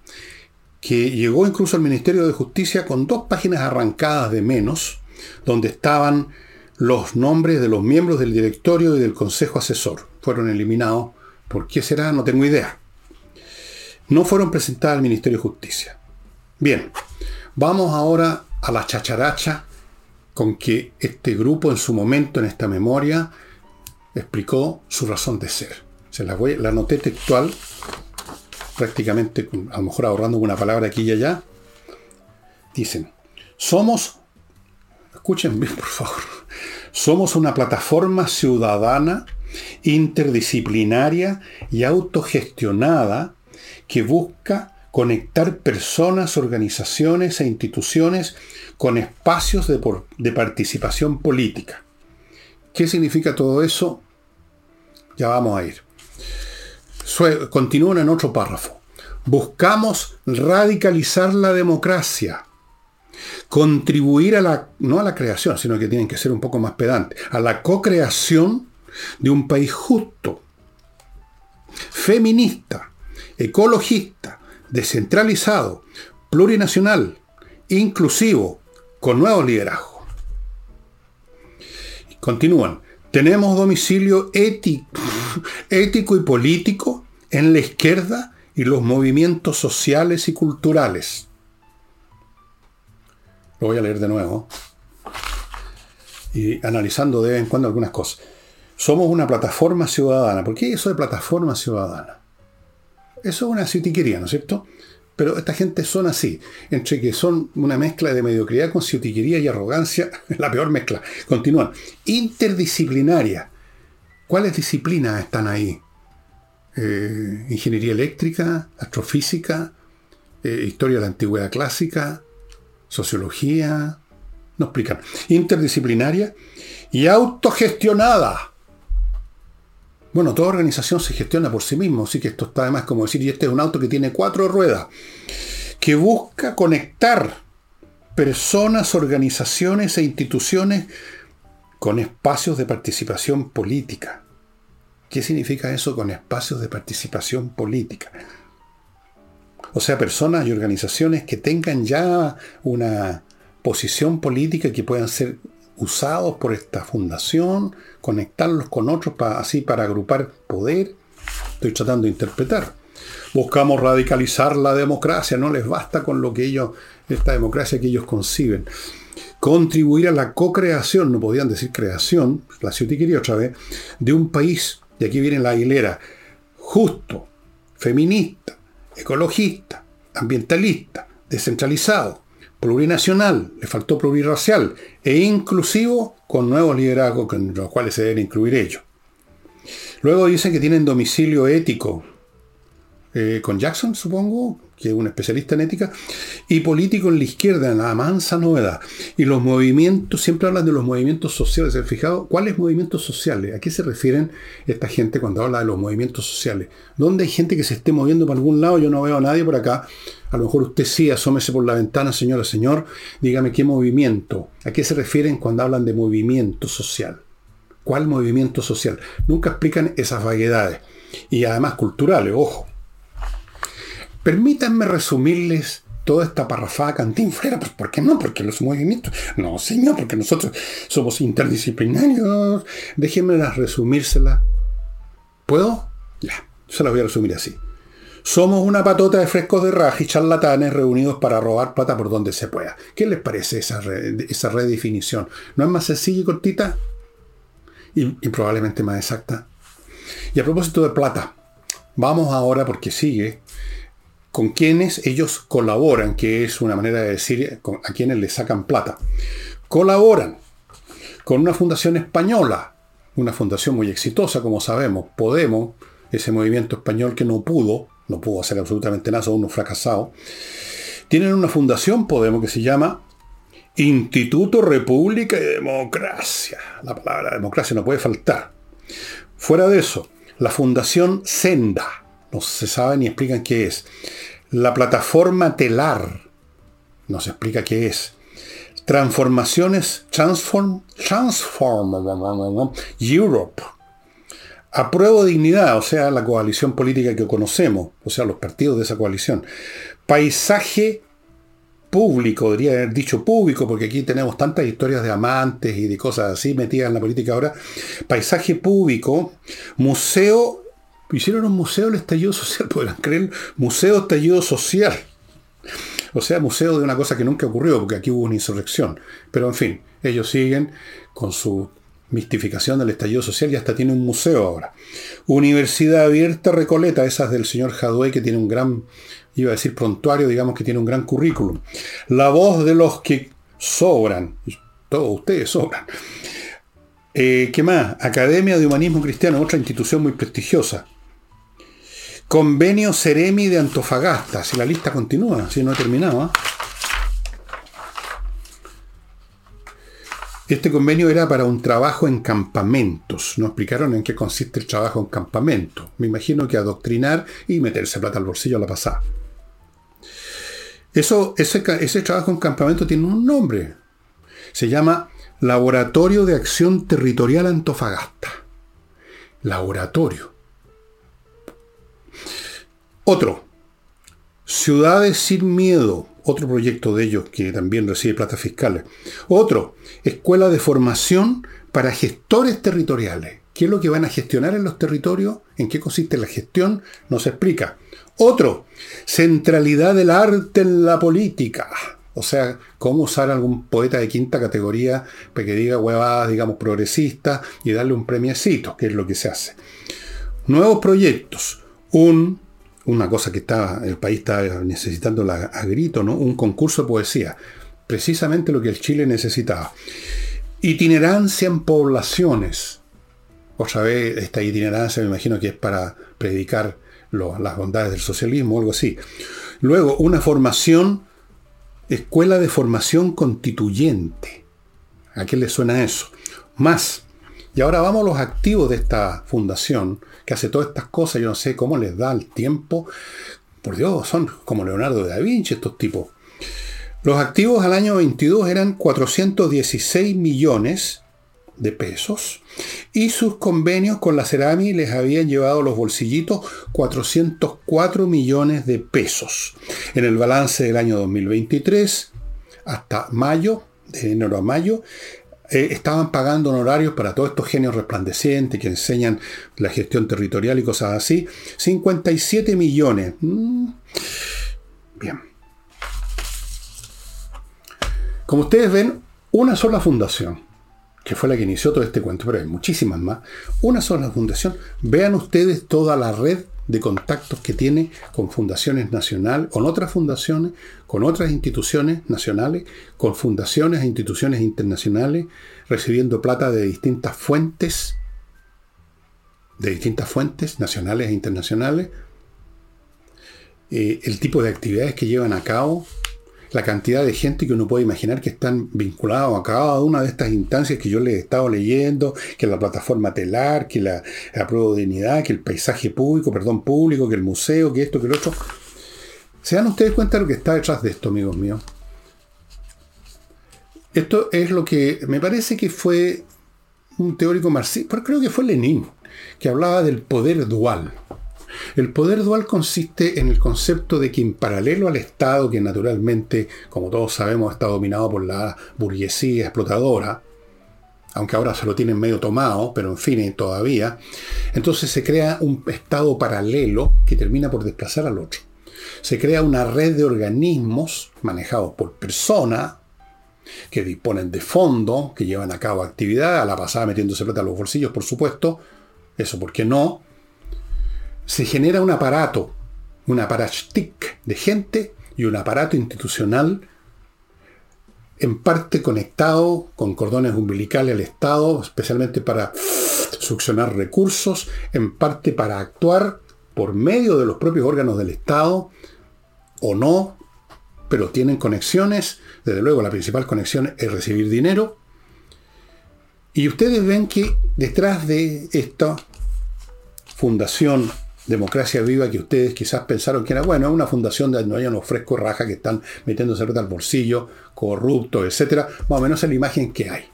S1: que llegó incluso al Ministerio de Justicia con dos páginas arrancadas de menos, donde estaban los nombres de los miembros del directorio y del consejo asesor. Fueron eliminados. ¿Por qué será? No tengo idea. No fueron presentadas al Ministerio de Justicia. Bien, vamos ahora a la chacharacha con que este grupo en su momento en esta memoria explicó su razón de ser. Se la, voy, la anoté textual, prácticamente, a lo mejor ahorrando una palabra aquí y allá. Dicen, somos, escuchen bien por favor, somos una plataforma ciudadana, interdisciplinaria y autogestionada que busca conectar personas, organizaciones e instituciones con espacios de, de participación política. ¿Qué significa todo eso? Ya vamos a ir. Continúan en otro párrafo. Buscamos radicalizar la democracia, contribuir a la, no a la creación, sino que tienen que ser un poco más pedantes, a la co-creación de un país justo, feminista, ecologista, descentralizado, plurinacional, inclusivo, con nuevos liderazgos. Continúan. Tenemos domicilio ético, ético y político en la izquierda y los movimientos sociales y culturales. Lo voy a leer de nuevo. Y analizando de vez en cuando algunas cosas. Somos una plataforma ciudadana. ¿Por qué eso de plataforma ciudadana? Eso es una ciutiquería, ¿no es cierto? Pero esta gente son así, entre que son una mezcla de mediocridad con ciutiquería y arrogancia, la peor mezcla. Continúan. Interdisciplinaria. ¿Cuáles disciplinas están ahí? Eh, ingeniería eléctrica, astrofísica, eh, historia de la antigüedad clásica, sociología. No explican. Interdisciplinaria y autogestionada. Bueno, toda organización se gestiona por sí mismo, así que esto está además como decir, y este es un auto que tiene cuatro ruedas, que busca conectar personas, organizaciones e instituciones con espacios de participación política. ¿Qué significa eso con espacios de participación política? O sea, personas y organizaciones que tengan ya una posición política que puedan ser usados por esta fundación, conectarlos con otros para, así para agrupar poder. Estoy tratando de interpretar. Buscamos radicalizar la democracia, no les basta con lo que ellos, esta democracia que ellos conciben. Contribuir a la co-creación, no podían decir creación, la quería otra vez, de un país, y aquí viene la hilera, justo, feminista, ecologista, ambientalista, descentralizado, plurinacional, le faltó plurirracial e inclusivo con nuevos liderazgos con los cuales se deben incluir ellos. Luego dicen que tienen domicilio ético, eh, con Jackson, supongo, que es un especialista en ética, y político en la izquierda, en la mansa novedad. Y los movimientos, siempre hablan de los movimientos sociales. ¿Se han fijado? ¿Cuáles movimientos sociales? ¿A qué se refieren esta gente cuando habla de los movimientos sociales? ¿Dónde hay gente que se esté moviendo por algún lado? Yo no veo a nadie por acá. A lo mejor usted sí, asómese por la ventana, señora, señor. Dígame qué movimiento. ¿A qué se refieren cuando hablan de movimiento social? ¿Cuál movimiento social? Nunca explican esas vaguedades. Y además culturales, ojo. Permítanme resumirles toda esta parrafada cantinflera. Pues, ¿por qué no? Porque los movimientos. No, señor, porque nosotros somos interdisciplinarios. Déjenme resumírsela. ¿Puedo? Ya, se la voy a resumir así. Somos una patota de frescos de raja y charlatanes reunidos para robar plata por donde se pueda. ¿Qué les parece esa, esa redefinición? ¿No es más sencilla y cortita? Y probablemente más exacta. Y a propósito de plata, vamos ahora, porque sigue, con quienes ellos colaboran, que es una manera de decir a quienes le sacan plata. Colaboran con una fundación española, una fundación muy exitosa, como sabemos, Podemos, ese movimiento español que no pudo no pudo hacer absolutamente nada, son unos fracasados. Tienen una fundación, Podemos, que se llama Instituto República y Democracia. La palabra democracia no puede faltar. Fuera de eso, la Fundación Senda. No se sabe ni explican qué es. La plataforma Telar. No se explica qué es. Transformaciones Transform, Transform Europe Apruebo dignidad, o sea, la coalición política que conocemos, o sea, los partidos de esa coalición. Paisaje público, debería haber dicho público, porque aquí tenemos tantas historias de amantes y de cosas así metidas en la política ahora. Paisaje público, museo, hicieron un museo del estallido social, podrán creer, museo estallido social. O sea, museo de una cosa que nunca ocurrió, porque aquí hubo una insurrección. Pero en fin, ellos siguen con su mistificación del estallido social y hasta tiene un museo ahora. Universidad Abierta Recoleta, esas del señor Jadwe, que tiene un gran, iba a decir prontuario, digamos que tiene un gran currículum. La voz de los que sobran, todos ustedes sobran. Eh, ¿Qué más? Academia de Humanismo Cristiano, otra institución muy prestigiosa. Convenio Ceremi de Antofagasta, si la lista continúa, si no ha terminado. ¿ah? Este convenio era para un trabajo en campamentos. No explicaron en qué consiste el trabajo en campamento. Me imagino que adoctrinar y meterse plata al bolsillo a la pasada. Eso, ese, ese trabajo en campamento tiene un nombre. Se llama Laboratorio de Acción Territorial Antofagasta. Laboratorio. Otro. Ciudades sin miedo otro proyecto de ellos que también recibe plata fiscales. Otro, escuela de formación para gestores territoriales. ¿Qué es lo que van a gestionar en los territorios? ¿En qué consiste la gestión? No se explica. Otro, centralidad del arte en la política. O sea, cómo usar algún poeta de quinta categoría para que diga huevadas, digamos, progresistas y darle un premiecito, que es lo que se hace. Nuevos proyectos. Un una cosa que está, el país está necesitando a grito, ¿no? Un concurso de poesía. Precisamente lo que el Chile necesitaba. Itinerancia en poblaciones. Otra vez, esta itinerancia me imagino que es para predicar las bondades del socialismo o algo así. Luego, una formación, escuela de formación constituyente. ¿A qué le suena eso? Más, y ahora vamos a los activos de esta fundación, que hace todas estas cosas, yo no sé cómo les da el tiempo. Por Dios, son como Leonardo da Vinci estos tipos. Los activos al año 22 eran 416 millones de pesos y sus convenios con la Cerami les habían llevado los bolsillitos 404 millones de pesos. En el balance del año 2023 hasta mayo, de enero a mayo, eh, estaban pagando honorarios para todos estos genios resplandecientes que enseñan la gestión territorial y cosas así. 57 millones. Mm. Bien. Como ustedes ven, una sola fundación, que fue la que inició todo este cuento, pero hay muchísimas más, una sola fundación. Vean ustedes toda la red de contactos que tiene con fundaciones nacionales, con otras fundaciones, con otras instituciones nacionales, con fundaciones e instituciones internacionales, recibiendo plata de distintas fuentes, de distintas fuentes nacionales e internacionales, eh, el tipo de actividades que llevan a cabo, la cantidad de gente que uno puede imaginar que están vinculados a cada una de estas instancias que yo les he estado leyendo, que la plataforma telar, que la, la prueba de dignidad, que el paisaje público, perdón, público, que el museo, que esto, que lo otro. ¿Se dan ustedes cuenta de lo que está detrás de esto, amigos míos? Esto es lo que me parece que fue un teórico marxista, pero creo que fue Lenin, que hablaba del poder dual. El poder dual consiste en el concepto de que en paralelo al Estado, que naturalmente, como todos sabemos, está dominado por la burguesía explotadora, aunque ahora se lo tienen medio tomado, pero en fin, todavía, entonces se crea un Estado paralelo que termina por desplazar al otro. Se crea una red de organismos manejados por personas que disponen de fondos, que llevan a cabo actividad, a la pasada metiéndose plata a los bolsillos, por supuesto, eso porque no, se genera un aparato, un aparatic de gente y un aparato institucional en parte conectado con cordones umbilicales al Estado, especialmente para succionar recursos, en parte para actuar por medio de los propios órganos del Estado, o no, pero tienen conexiones, desde luego la principal conexión es recibir dinero, y ustedes ven que detrás de esta fundación Democracia Viva que ustedes quizás pensaron que era, bueno, una fundación de no unos frescos raja que están metiéndose al bolsillo, corruptos, etcétera, más o menos es la imagen que hay.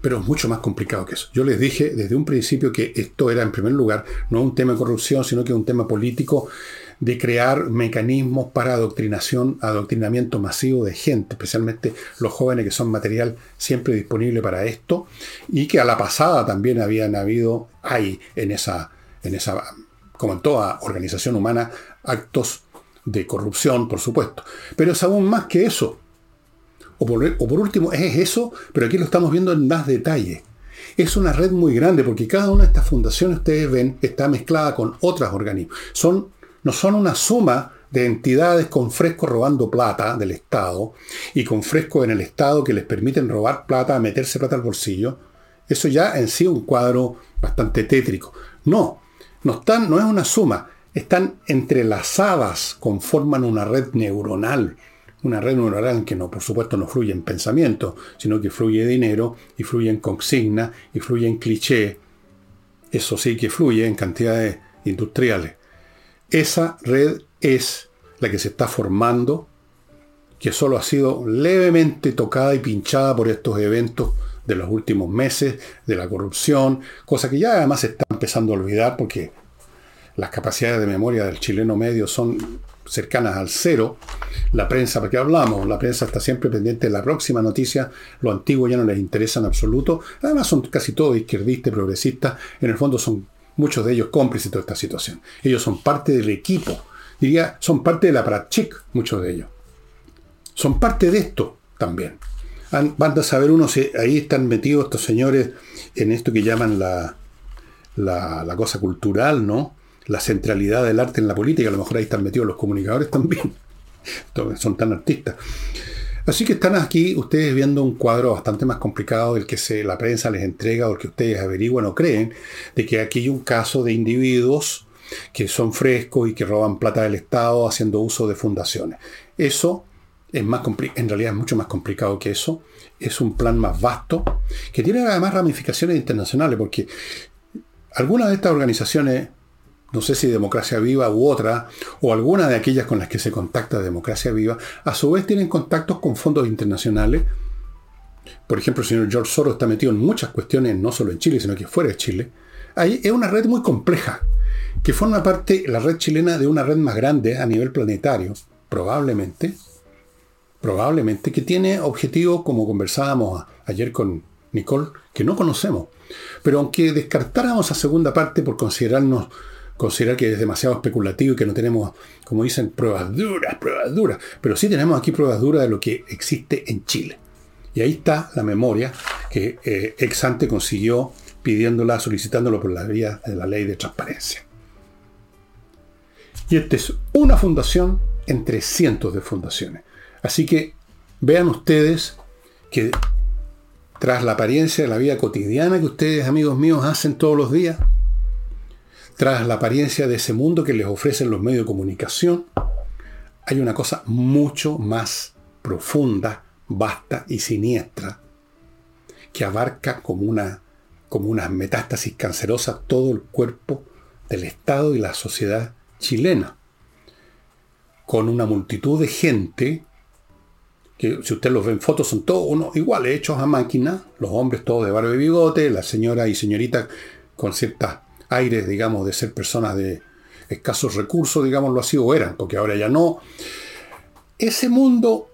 S1: Pero es mucho más complicado que eso. Yo les dije desde un principio que esto era, en primer lugar, no un tema de corrupción, sino que un tema político de crear mecanismos para adoctrinación, adoctrinamiento masivo de gente, especialmente los jóvenes que son material siempre disponible para esto, y que a la pasada también habían habido, hay en esa, en esa como en toda organización humana, actos de corrupción, por supuesto. Pero es aún más que eso. O por, último, es eso, pero aquí lo estamos viendo en más detalle. Es una red muy grande porque cada una de estas fundaciones, ustedes ven, está mezclada con otros organismos. Son, no son una suma de entidades con fresco robando plata del Estado y con fresco en el Estado que les permiten robar plata, meterse plata al bolsillo. Eso ya en sí es un cuadro bastante tétrico. No, no, están, no es una suma, están entrelazadas, conforman una red neuronal. Una red neuronal que no, por supuesto, no fluye en pensamiento, sino que fluye dinero y fluye en consigna y fluye en cliché. Eso sí que fluye en cantidades industriales. Esa red es la que se está formando, que solo ha sido levemente tocada y pinchada por estos eventos de los últimos meses, de la corrupción, cosa que ya además se está empezando a olvidar porque las capacidades de memoria del chileno medio son cercanas al cero. La prensa, ¿para qué hablamos? La prensa está siempre pendiente de la próxima noticia, lo antiguo ya no les interesa en absoluto. Además son casi todos izquierdistas, progresistas, en el fondo son muchos de ellos cómplices de toda esta situación. Ellos son parte del equipo, diría, son parte de la Pratchik, muchos de ellos. Son parte de esto también van a saber uno si ahí están metidos estos señores en esto que llaman la, la, cosa cultural, ¿no? La centralidad del arte en la política. A lo mejor ahí están metidos los comunicadores también. Son tan artistas. Así que están aquí ustedes viendo un cuadro bastante más complicado del que la prensa les entrega o el que ustedes averiguan o creen, de que aquí hay un caso de individuos que son frescos y que roban plata del Estado haciendo uso de fundaciones. Eso es más en realidad es mucho más complicado que eso. Es un plan más vasto, que tiene además ramificaciones internacionales, porque algunas de estas organizaciones, no sé si Democracia Viva u otra, o alguna de aquellas con las que se contacta Democracia Viva, a su vez tienen contactos con fondos internacionales. Por ejemplo, el señor George Soros está metido en muchas cuestiones, no solo en Chile, sino que fuera de Chile. Ahí es una red muy compleja, que forma parte, la red chilena, de una red más grande a nivel planetario, probablemente, probablemente, que tiene objetivos, como conversábamos ayer con Nicole, que no conocemos. Pero aunque descartáramos a segunda parte por considerarnos, considerar que es demasiado especulativo y que no tenemos, como dicen, pruebas duras, pruebas duras, pero sí tenemos aquí pruebas duras de lo que existe en Chile. Y ahí está la memoria que eh, Exante consiguió pidiéndola, solicitándolo por la vía de la ley de transparencia. Y esta es una fundación entre cientos de fundaciones. Así que vean ustedes que tras la apariencia de la vida cotidiana que ustedes, amigos míos, hacen todos los días, tras la apariencia de ese mundo que les ofrecen los medios de comunicación, hay una cosa mucho más profunda, vasta y siniestra, que abarca como una, como metástasis cancerosa todo el cuerpo del Estado y la sociedad chilena, con una multitud de gente que si usted los ve en fotos son todos unos iguales, hechos a máquina, los hombres todos de barba y bigote, la señora y señorita con ciertos aires, digamos, de ser personas de escasos recursos, digámoslo así, o eran, porque ahora ya no. Ese mundo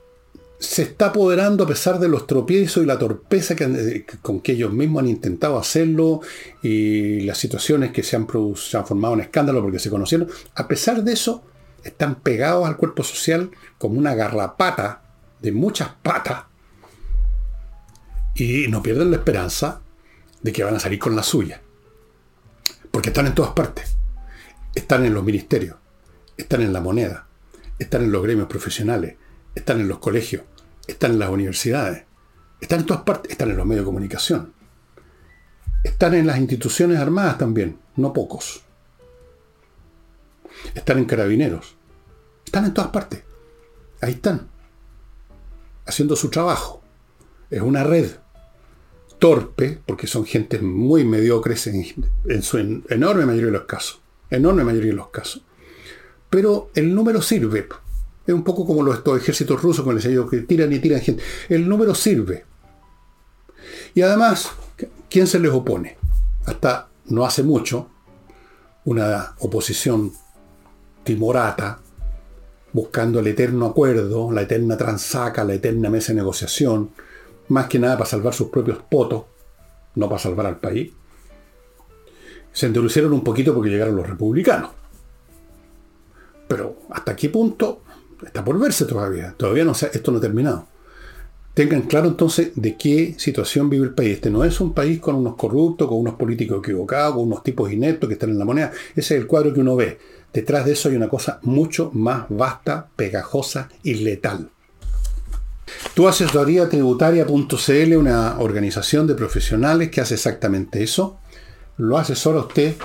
S1: se está apoderando a pesar de los tropiezos y la torpeza que con que ellos mismos han intentado hacerlo y las situaciones que se han, se han formado en escándalo porque se conocieron. A pesar de eso, están pegados al cuerpo social como una garrapata de muchas patas y no pierden la esperanza de que van a salir con la suya. Porque están en todas partes. Están en los ministerios, están en la moneda, están en los gremios profesionales, están en los colegios, están en las universidades, están en todas partes, están en los medios de comunicación, están en las instituciones armadas también, no pocos. Están en carabineros, están en todas partes. Ahí están, haciendo su trabajo. Es una red torpe, porque son gente muy mediocres en, en su enorme mayoría de los casos. Enorme mayoría de los casos. Pero el número sirve. Es un poco como los ejércitos rusos con el que tiran y tiran gente. El número sirve. Y además, ¿quién se les opone? Hasta no hace mucho, una oposición timorata, buscando el eterno acuerdo, la eterna transaca, la eterna mesa de negociación, más que nada para salvar sus propios potos, no para salvar al país, se endurecieron un poquito porque llegaron los republicanos. Pero hasta qué punto está por verse todavía. Todavía no esto no ha terminado. Tengan claro entonces de qué situación vive el país. Este no es un país con unos corruptos, con unos políticos equivocados, con unos tipos ineptos que están en la moneda. Ese es el cuadro que uno ve. Detrás de eso hay una cosa mucho más vasta, pegajosa y letal. Tu asesoría tributaria.cl, una organización de profesionales que hace exactamente eso. Lo asesora usted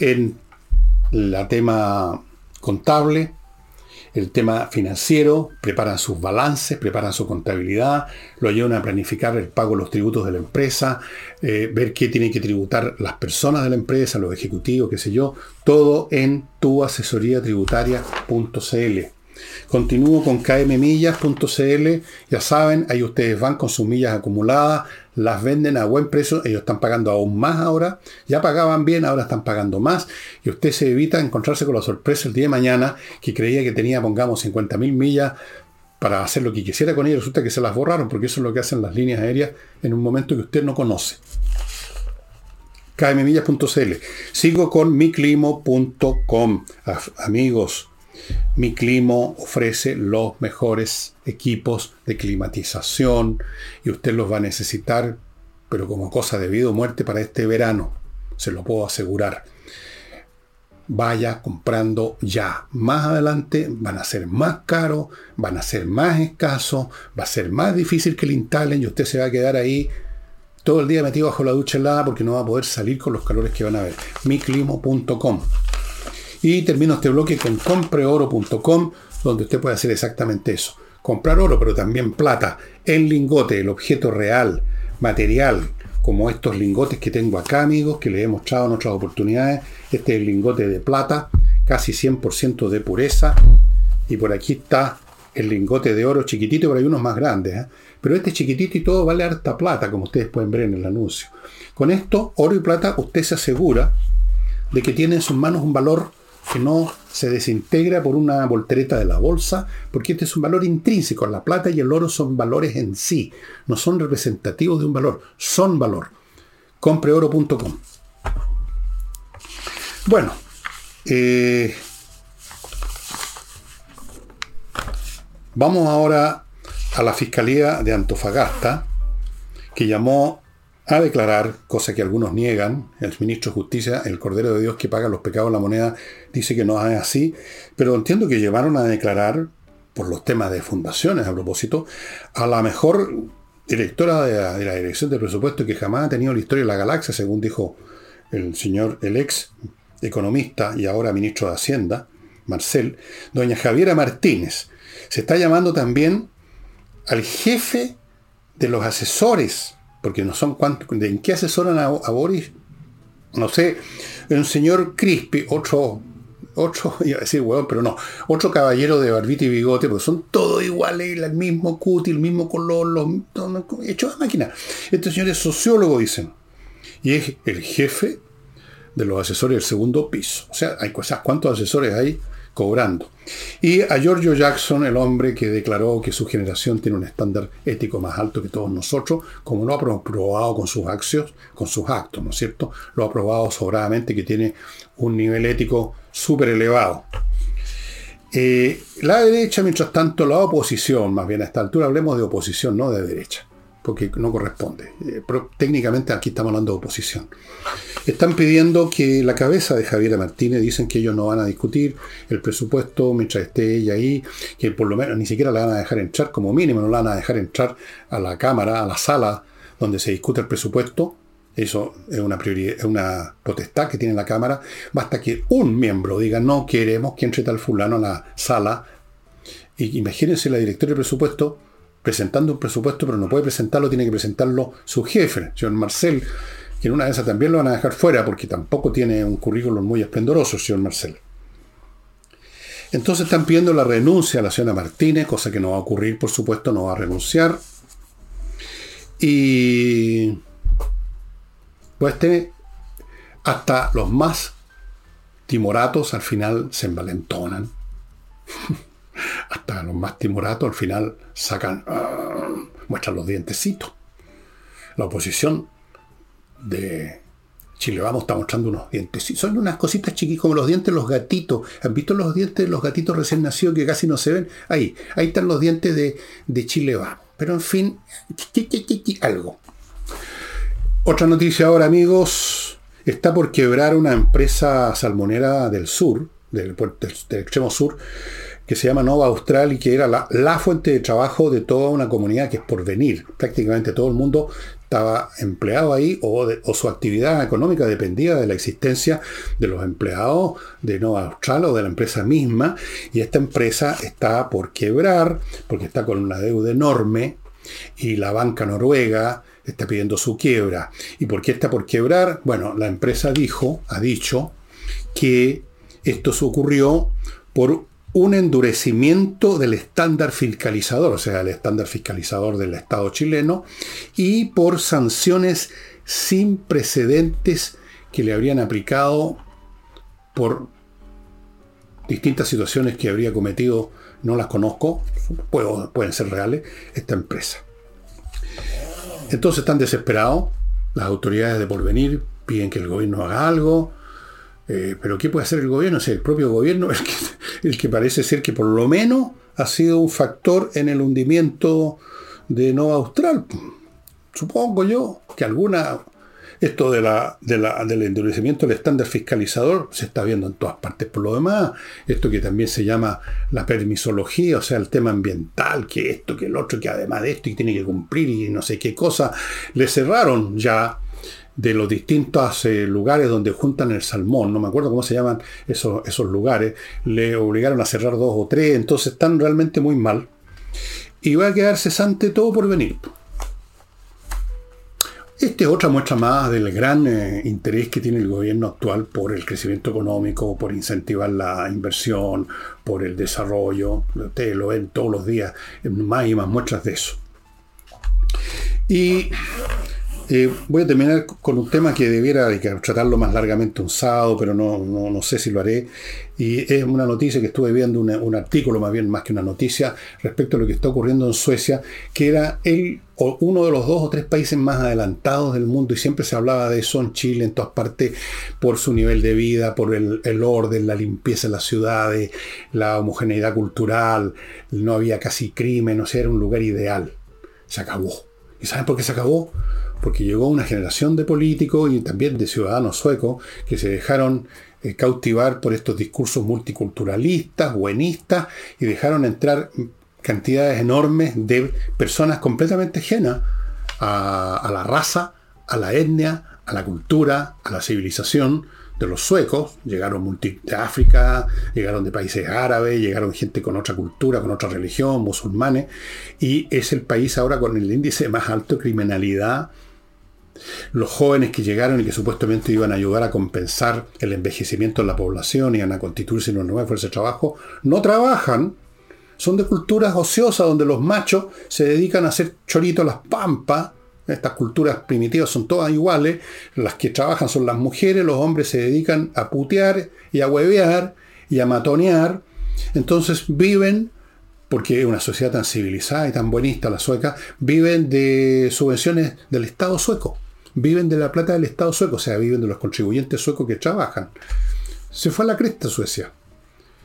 S1: en la tema contable, el tema financiero, preparan sus balances, preparan su contabilidad, lo ayudan a planificar el pago de los tributos de la empresa, eh, ver qué tienen que tributar las personas de la empresa, los ejecutivos, qué sé yo, todo en tuasesoriatributaria.cl. Continúo con kmmillas.cl, ya saben, ahí ustedes van con sus millas acumuladas, las venden a buen precio, ellos están pagando aún más ahora, ya pagaban bien, ahora están pagando más, y usted se evita encontrarse con la sorpresa el día de mañana que creía que tenía, pongamos, 50.000 millas para hacer lo que quisiera con ellas, resulta que se las borraron, porque eso es lo que hacen las líneas aéreas en un momento que usted no conoce. kmmillas.cl. Sigo con miclimo.com. Amigos, mi Climo ofrece los mejores equipos de climatización y usted los va a necesitar, pero como cosa de vida o muerte para este verano, se lo puedo asegurar. Vaya comprando ya. Más adelante van a ser más caros, van a ser más escasos, va a ser más difícil que le instalen y usted se va a quedar ahí todo el día metido bajo la ducha helada porque no va a poder salir con los calores que van a ver. miclimo.com y termino este bloque con compreoro.com, donde usted puede hacer exactamente eso. Comprar oro, pero también plata, en lingote, el objeto real, material, como estos lingotes que tengo acá, amigos, que les he mostrado en otras oportunidades. Este es el lingote de plata, casi 100% de pureza. Y por aquí está el lingote de oro chiquitito, pero hay unos más grandes. ¿eh? Pero este chiquitito y todo vale harta plata, como ustedes pueden ver en el anuncio. Con esto, oro y plata, usted se asegura de que tiene en sus manos un valor que no se desintegra por una voltereta de la bolsa, porque este es un valor intrínseco. La plata y el oro son valores en sí, no son representativos de un valor, son valor. Compreoro.com. Bueno, eh, vamos ahora a la Fiscalía de Antofagasta, que llamó a declarar, cosa que algunos niegan, el ministro de Justicia, el Cordero de Dios que paga los pecados de la moneda, dice que no es así, pero entiendo que llevaron a declarar, por los temas de fundaciones a propósito, a la mejor directora de la, de la Dirección de Presupuesto que jamás ha tenido la historia de la galaxia, según dijo el señor, el ex economista y ahora ministro de Hacienda, Marcel, doña Javiera Martínez. Se está llamando también al jefe de los asesores porque no son cuántos, ¿en qué asesoran a, Boris? No sé, un señor Crispi, otro, otro, iba a decir huevón, pero no, otro caballero de barbita y bigote, porque son todos iguales, el mismo cuti, el mismo color, los, hechos a máquina. Este señor es sociólogo, dicen, y es el jefe de los asesores del segundo piso. O sea, hay cosas, ¿cuántos asesores hay cobrando? Y a Giorgio Jackson, el hombre que declaró que su generación tiene un estándar ético más alto que todos nosotros, como lo ha probado con sus actos, con sus actos, ¿no es cierto? Lo ha probado sobradamente que tiene un nivel ético súper elevado. Eh, la derecha, mientras tanto, la oposición, más bien a esta altura hablemos de oposición, no de derecha porque no corresponde. Eh, pero técnicamente aquí estamos hablando de oposición. Están pidiendo que la cabeza de Javier Martínez, dicen que ellos no van a discutir el presupuesto mientras esté ella ahí, que por lo menos ni siquiera la van a dejar entrar, como mínimo no la van a dejar entrar a la Cámara, a la sala donde se discute el presupuesto. Eso es una, es una potestad que tiene la Cámara. Basta que un miembro diga no queremos que entre tal fulano a la sala. Y imagínense la directora de presupuesto presentando un presupuesto, pero no puede presentarlo, tiene que presentarlo su jefe, señor Marcel, que en una de esas también lo van a dejar fuera porque tampoco tiene un currículum muy esplendoroso, señor Marcel. Entonces están pidiendo la renuncia a la señora Martínez, cosa que no va a ocurrir, por supuesto, no va a renunciar. Y pues este, hasta los más timoratos al final se envalentonan. hasta los más timoratos al final sacan, ah, muestran los dientecitos. La oposición de Chile Vamos está mostrando unos dientecitos. Son unas cositas chiquitas como los dientes de los gatitos. ¿Han visto los dientes de los gatitos recién nacidos que casi no se ven? Ahí, ahí están los dientes de, de Chile Vamos. Pero en fin, algo. Otra noticia ahora, amigos. Está por quebrar una empresa salmonera del sur, del, del extremo sur, que se llama Nova Austral y que era la, fuente de trabajo de toda una comunidad que es por venir. Prácticamente todo el mundo estaba empleado ahí o, o, su actividad económica dependía de la existencia de los empleados de Nova Austral o de la empresa misma. Y esta empresa está por quebrar porque está con una deuda enorme y la banca noruega está pidiendo su quiebra. ¿Y por qué está por quebrar? Bueno, la empresa dijo, ha dicho, que esto se ocurrió por un endurecimiento del estándar fiscalizador, o sea, el estándar fiscalizador del Estado chileno, y por sanciones sin precedentes que le habrían aplicado por distintas situaciones que habría cometido, no las conozco, pueden ser reales, esta empresa. Entonces están desesperados, las autoridades de porvenir piden que el gobierno haga algo, eh, pero ¿qué puede hacer el gobierno? O el propio gobierno es el que, parece ser que por lo menos ha sido un factor en el hundimiento de Nova Austral. Supongo yo que alguna. Esto de la, del endurecimiento del estándar fiscalizador se está viendo en todas partes. Por lo demás, esto que también se llama la permisología, o sea, el tema ambiental, que esto, que el otro, que además de esto, y tiene que cumplir y no sé qué cosa, le cerraron ya de los distintos eh, lugares donde juntan el salmón, no me acuerdo cómo se llaman esos, esos lugares, le obligaron a cerrar dos o tres, entonces están realmente muy mal. Y va a quedar cesante todo por venir. Esta es otra muestra más del gran eh, interés que tiene el gobierno actual por el crecimiento económico, por incentivar la inversión, por el desarrollo. Ustedes lo ven todos los días, más y más muestras de eso. Y eh, voy a terminar con un tema que debiera tratarlo más largamente un sábado, pero no, no, sé si lo haré. Y es una noticia que estuve viendo, un artículo más bien más que una noticia, respecto a lo que está ocurriendo en Suecia, que era el, uno de los dos o tres países más adelantados del mundo, y siempre se hablaba de eso en Chile, en todas partes, por su nivel de vida, por el, el orden, la limpieza de las ciudades, la homogeneidad cultural, no había casi crimen, o sea, era un lugar ideal. Se acabó. ¿Y saben por qué se acabó? Porque llegó una generación de políticos y también de ciudadanos suecos que se dejaron eh, cautivar por estos discursos multiculturalistas, buenistas, y dejaron entrar cantidades enormes de personas completamente ajenas a, la raza, a la etnia, a la cultura, a la civilización de los suecos. Llegaron de África, llegaron de países árabes, llegaron gente con otra cultura, con otra religión, musulmanes, y es el país ahora con el índice más alto de criminalidad los jóvenes que llegaron y que supuestamente iban a ayudar a compensar el envejecimiento de la población, y a constituirse en una nueva fuerza de trabajo, no trabajan. Son de culturas ociosas donde los machos se dedican a hacer choritos las pampas, Estas culturas primitivas son todas iguales. Las que trabajan son las mujeres, los hombres se dedican a putear y a huevear y a matonear. Entonces viven, porque es una sociedad tan civilizada y tan buenista la sueca, viven de subvenciones del Estado sueco. Viven de la plata del Estado sueco, o sea, viven de los contribuyentes suecos que trabajan. Se fue a la cresta Suecia.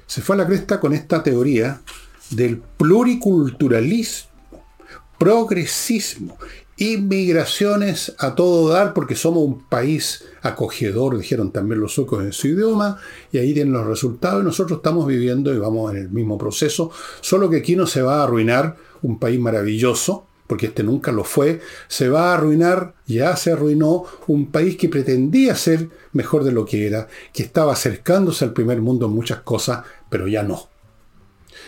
S1: Se fue a la cresta con esta teoría del pluriculturalismo, progresismo, inmigraciones a todo dar porque somos un país acogedor, dijeron también los suecos en su idioma, y ahí tienen los resultados y nosotros estamos viviendo y vamos en el mismo proceso, solo que aquí no se va a arruinar un país maravilloso, porque este nunca lo fue, se va a arruinar, ya se arruinó, un país que pretendía ser mejor de lo que era, que estaba acercándose al primer mundo en muchas cosas, pero ya no.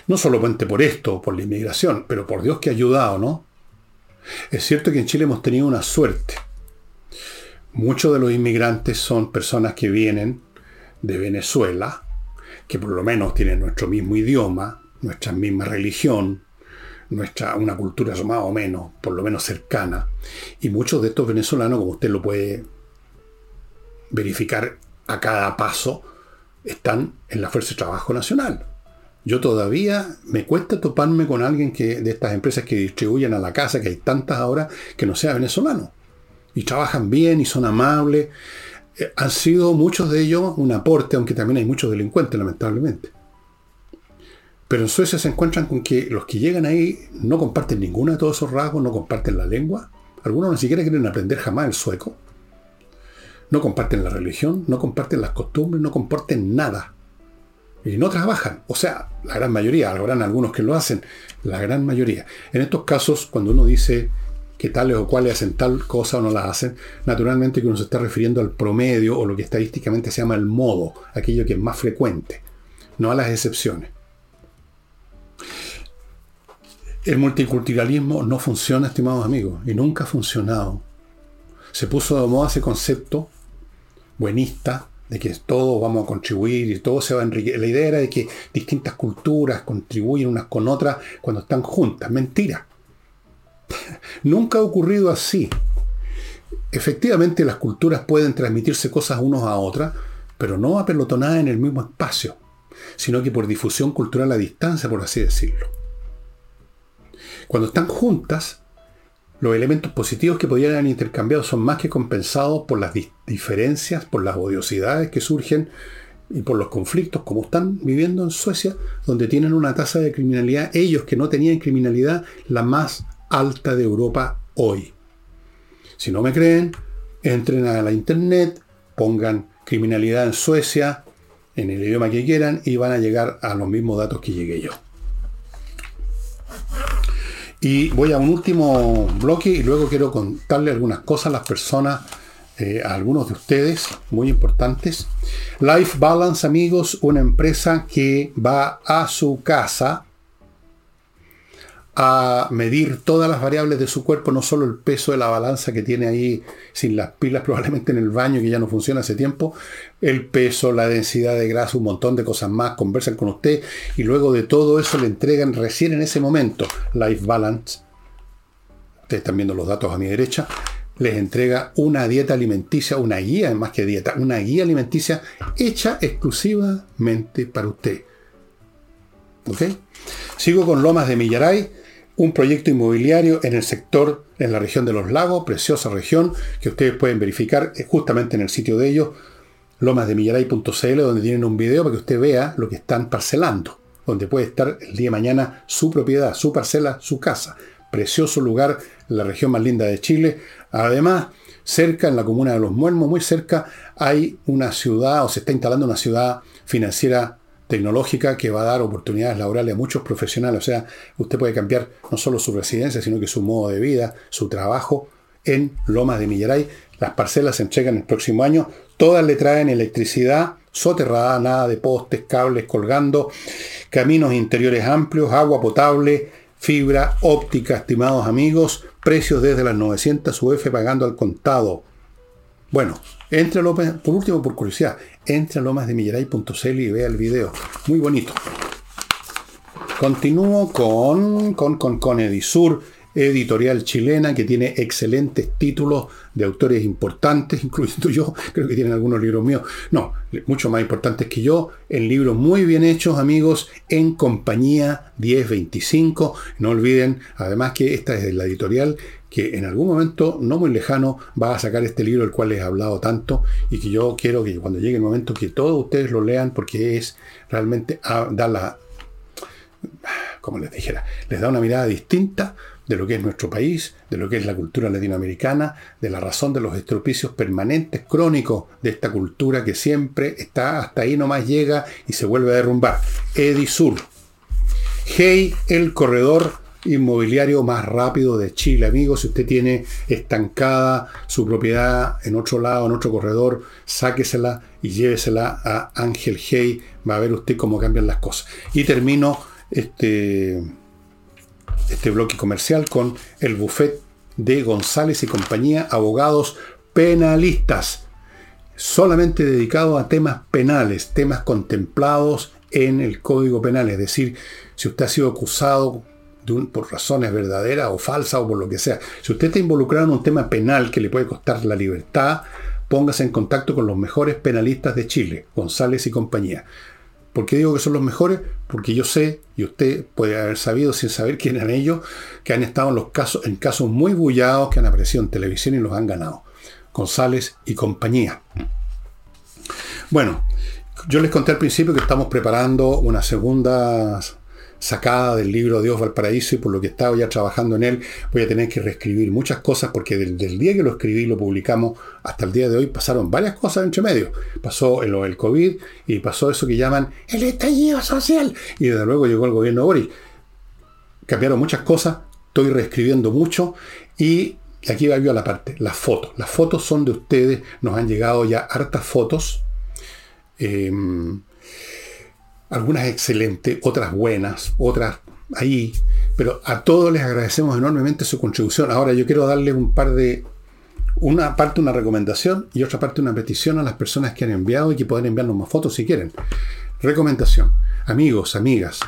S1: No solamente por esto, por la inmigración, pero por Dios que ha ayudado, ¿no? Es cierto que en Chile hemos tenido una suerte. Muchos de los inmigrantes son personas que vienen de Venezuela, que por lo menos tienen nuestro mismo idioma, nuestra misma religión, nuestra, una cultura más o menos, por lo menos cercana. Y muchos de estos venezolanos, como usted lo puede verificar a cada paso, están en la Fuerza de Trabajo Nacional. Yo todavía me cuesta toparme con alguien que, de estas empresas que distribuyen a la casa, que hay tantas ahora, que no sea venezolano. Y trabajan bien y son amables. Eh, han sido muchos de ellos un aporte, aunque también hay muchos delincuentes, lamentablemente. Pero en Suecia se encuentran con que los que llegan ahí no comparten ninguno de todos esos rasgos, no comparten la lengua. Algunos ni siquiera quieren aprender jamás el sueco. No comparten la religión, no comparten las costumbres, no comparten nada y no trabajan. O sea, la gran mayoría, habrán algunos que lo hacen, la gran mayoría. En estos casos, cuando uno dice que tales o cuales hacen tal cosa o no la hacen, naturalmente que uno se está refiriendo al promedio o lo que estadísticamente se llama el modo, aquello que es más frecuente, no a las excepciones. El multiculturalismo no funciona, estimados amigos, y nunca ha funcionado. Se puso de moda ese concepto buenista, de que todos vamos a contribuir y todo se va a enriquecer. La idea era de que distintas culturas contribuyen unas con otras cuando están juntas. Mentira. Nunca ha ocurrido así. Efectivamente las culturas pueden transmitirse cosas unos a otras, pero no apelotonadas en el mismo espacio, sino que por difusión cultural a distancia, por así decirlo. Cuando están juntas, los elementos positivos que podrían haber intercambiado son más que compensados por las diferencias, por las odiosidades que surgen y por los conflictos, como están viviendo en Suecia, donde tienen una tasa de criminalidad, ellos que no tenían criminalidad, la más alta de Europa hoy. Si no me creen, entren a la internet, pongan criminalidad en Suecia, en el idioma que quieran, y van a llegar a los mismos datos que llegué yo. Y voy a un último bloque y luego quiero contarle algunas cosas a las personas, eh, a algunos de ustedes, muy importantes. Life Balance, amigos, una empresa que va a su casa a medir todas las variables de su cuerpo, no solo el peso de la balanza que tiene ahí sin las pilas probablemente en el baño que ya no funciona hace tiempo, el peso, la densidad de grasa, un montón de cosas más, conversan con usted y luego de todo eso le entregan recién en ese momento Life Balance. Ustedes están viendo los datos a mi derecha. Les entrega una dieta alimenticia, una guía, más que dieta, una guía alimenticia hecha exclusivamente para usted. ¿Ok? Sigo con Lomas de Millaray un proyecto inmobiliario en el sector, en la región de los lagos, preciosa región, que ustedes pueden verificar eh, justamente en el sitio de ellos, lomasdemillaray.cl, donde tienen un video para que usted vea lo que están parcelando, donde puede estar el día de mañana su propiedad, su parcela, su casa. Precioso lugar, la región más linda de Chile. Además, cerca, en la comuna de Los Muermos, muy cerca, hay una ciudad, o se está instalando una ciudad financiera tecnológica que va a dar oportunidades laborales a muchos profesionales. O sea, usted puede cambiar no solo su residencia, sino que su modo de vida, su trabajo en Lomas de Millaray. Las parcelas se entregan el próximo año. Todas le traen electricidad soterrada, nada de postes, cables colgando, caminos interiores amplios, agua potable, fibra óptica, estimados amigos, precios desde las 900 UF pagando al contado. Bueno, entre por último, por curiosidad, entre a lomasdemillaray.cl y vea el video. Muy bonito. Continúo con, con, con, con Edisur. editorial chilena que tiene excelentes títulos de autores importantes, incluyendo yo, creo que tienen algunos libros míos, no, mucho más importantes que yo, en libros muy bien hechos, amigos, en compañía 1025. No olviden, además que esta es la editorial que en algún momento no muy lejano va a sacar este libro del cual les he hablado tanto y que yo quiero que cuando llegue el momento que todos ustedes lo lean porque es realmente a, da la como les dijera, les da una mirada distinta de lo que es nuestro país, de lo que es la cultura latinoamericana, de la razón de los estropicios permanentes, crónicos de esta cultura que siempre está hasta ahí nomás llega y se vuelve a derrumbar. Edisur. Hey, el corredor inmobiliario más rápido de Chile. Amigos, si usted tiene estancada su propiedad en otro lado, en otro corredor, sáquesela y llévesela a Ángel Hey. Va a ver usted cómo cambian las cosas. Y termino este, este bloque comercial con el buffet de González y compañía, abogados penalistas, solamente dedicado a temas penales, temas contemplados en el Código Penal, es decir, si usted ha sido acusado por razones verdaderas o falsas o por lo que sea, si usted está involucrado en un tema penal que le puede costar la libertad, póngase en contacto con los mejores penalistas de Chile, González y compañía. ¿Por qué digo que son los mejores? Porque yo sé, y usted puede haber sabido sin saber quién eran ellos, que han estado en, los casos, en casos muy bullados que han aparecido en televisión y los han ganado. González y compañía. Bueno, yo les conté al principio que estamos preparando una segunda sacada del libro Dios Valparaíso y por lo que estaba ya trabajando en él voy a tener que reescribir muchas cosas porque del, día que lo escribí lo publicamos hasta el día de hoy pasaron varias cosas entre medio. Pasó el, el COVID y pasó eso que llaman el estallido social y desde luego llegó el gobierno Boris. Cambiaron muchas cosas, estoy reescribiendo mucho y aquí va yo a la parte, las fotos. Las fotos son de ustedes, nos han llegado ya hartas fotos. Em, algunas excelentes, otras buenas, otras ahí, pero a todos les agradecemos enormemente su contribución. Ahora yo quiero darle un par de, una parte una recomendación y otra parte una petición a las personas que han enviado y que pueden enviarnos más fotos si quieren. Recomendación, amigos, amigas,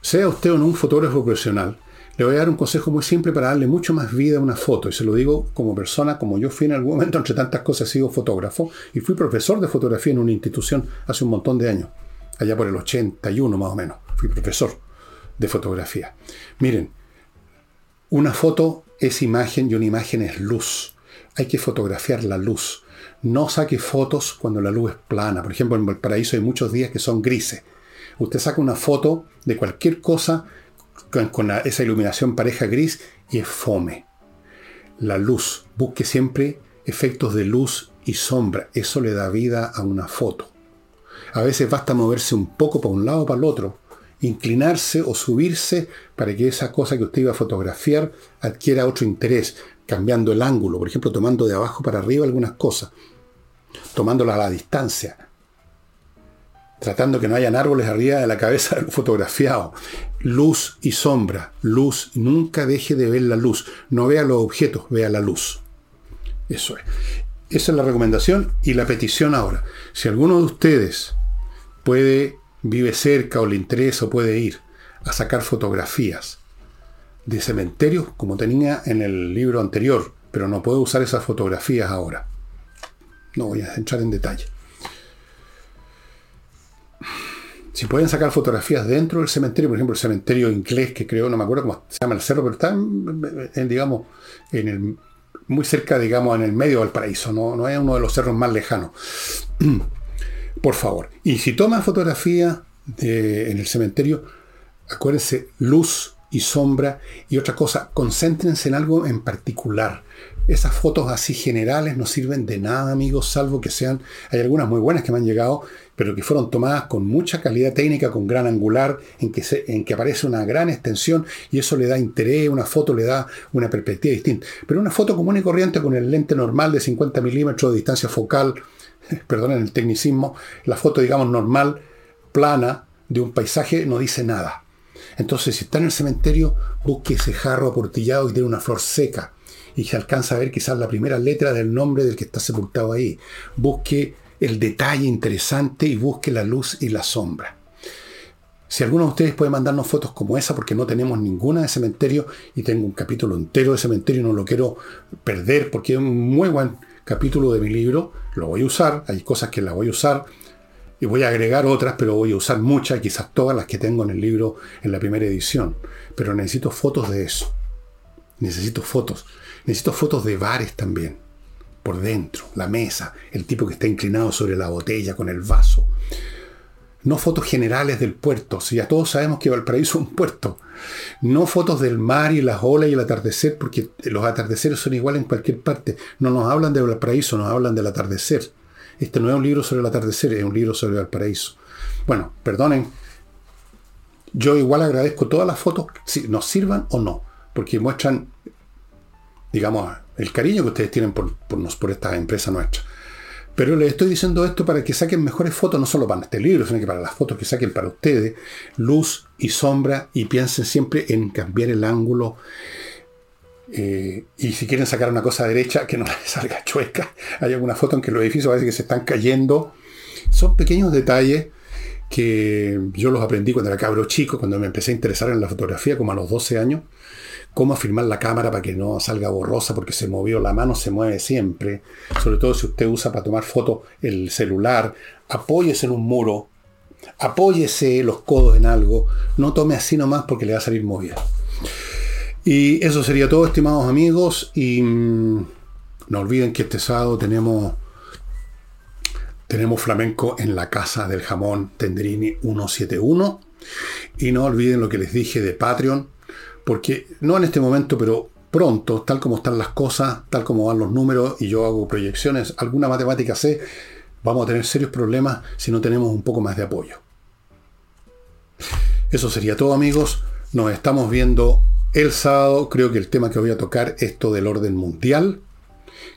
S1: sea usted o no un fotógrafo profesional, le voy a dar un consejo muy simple para darle mucho más vida a una foto. Y se lo digo como persona, como yo fui en algún momento, entre tantas cosas, he sido fotógrafo y fui profesor de fotografía en una institución hace un montón de años allá por el 81 más o menos. Fui profesor de fotografía. Miren, una foto es imagen y una imagen es luz. Hay que fotografiar la luz. No saque fotos cuando la luz es plana. Por ejemplo, en Valparaíso hay muchos días que son grises. Usted saca una foto de cualquier cosa con, esa iluminación pareja gris y es fome. La luz. Busque siempre efectos de luz y sombra. Eso le da vida a una foto. A veces basta moverse un poco para un lado o para el otro, inclinarse o subirse para que esa cosa que usted iba a fotografiar adquiera otro interés, cambiando el ángulo, por ejemplo, tomando de abajo para arriba algunas cosas, tomándola a la distancia, tratando que no hayan árboles arriba de la cabeza del fotografiado. Luz y sombra, luz, nunca deje de ver la luz, no vea los objetos, vea la luz. Eso es. Esa es la recomendación y la petición ahora. Si alguno de ustedes puede, vive cerca o le interesa o puede ir a sacar fotografías de cementerios como tenía en el libro anterior, pero no puede usar esas fotografías ahora. No voy a entrar en detalle. Si pueden sacar fotografías dentro del cementerio, por ejemplo, el cementerio inglés que creo, no me acuerdo cómo se llama el cerro, pero está, en, digamos, en el, muy cerca, digamos, en el medio del paraíso, no, no es uno de los cerros más lejanos. por favor. Y si toman fotografía en el cementerio, acuérdense, luz y sombra y otra cosa, concéntrense en algo en particular. Esas fotos así generales no sirven de nada, amigos, salvo que sean, hay algunas muy buenas que me han llegado, pero que fueron tomadas con mucha calidad técnica, con gran angular, en que, en que aparece una gran extensión y eso le da interés, una foto le da una perspectiva distinta. Pero una foto común y corriente con el lente normal de 50 milímetros de distancia focal, perdonen el tecnicismo, la foto, digamos, normal, plana, de un paisaje, no dice nada. Entonces, si está en el cementerio, busque ese jarro aportillado y tiene una flor seca. Y se alcanza a ver quizás la primera letra del nombre del que está sepultado ahí. Busque el detalle interesante y busque la luz y la sombra. Si alguno de ustedes puede mandarnos fotos como esa, porque no tenemos ninguna de cementerio y tengo un capítulo entero de cementerio no lo quiero perder, porque es un muy buen capítulo de mi libro, lo voy a usar, hay cosas que las voy a usar y voy a agregar otras, pero voy a usar muchas, quizás todas las que tengo en el libro en la primera edición. Pero necesito fotos de eso. Necesito fotos. Necesito fotos de bares también. Por dentro, la mesa, el tipo que está inclinado sobre la botella con el vaso no fotos generales del puerto, si ya todos sabemos que Valparaíso es un puerto. No fotos del mar y las olas y el atardecer, porque los atardeceres son iguales en cualquier parte. No nos hablan de Valparaíso, nos hablan del atardecer. Este no es un libro sobre el atardecer, es un libro sobre Valparaíso. Bueno, perdonen, yo igual agradezco todas las fotos, si nos sirvan o no, porque muestran, digamos, el cariño que ustedes tienen por, por, por esta empresa nuestra. Pero les estoy diciendo esto para que saquen mejores fotos, no solo para este libro, sino que para las fotos que saquen para ustedes, luz y sombra, y piensen siempre en cambiar el ángulo. Eh, y si quieren sacar una cosa derecha, que no les salga chueca. Hay alguna foto en que los edificios parece que se están cayendo. Son pequeños detalles que yo los aprendí cuando era cabro chico, cuando me empecé a interesar en la fotografía, como a los 12 años cómo afirmar la cámara para que no salga borrosa porque se movió, la mano se mueve siempre, sobre todo si usted usa para tomar fotos el celular, apóyese en un muro, apóyese los codos en algo, no tome así nomás porque le va a salir movida. Y eso sería todo, estimados amigos, y mm, no olviden que este sábado tenemos tenemos flamenco en la casa del jamón Tenderini 171. Y no olviden lo que les dije de Patreon porque no en este momento, pero pronto, tal como están las cosas, tal como van los números y yo hago proyecciones, alguna matemática sé, vamos a tener serios problemas si no tenemos un poco más de apoyo. Eso sería todo amigos, nos estamos viendo el sábado, creo que el tema que voy a tocar es esto del orden mundial,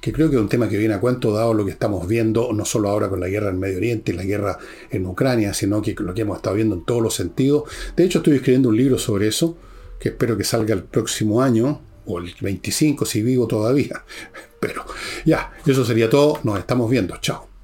S1: que creo que es un tema que viene a cuento dado lo que estamos viendo, no solo ahora con la guerra en Medio Oriente y la guerra en Ucrania, sino que lo que hemos estado viendo en todos los sentidos. De hecho, estoy escribiendo un libro sobre eso, espero que salga el próximo año, o el 25 si vivo todavía. Pero ya, eso sería todo, nos estamos viendo, chao.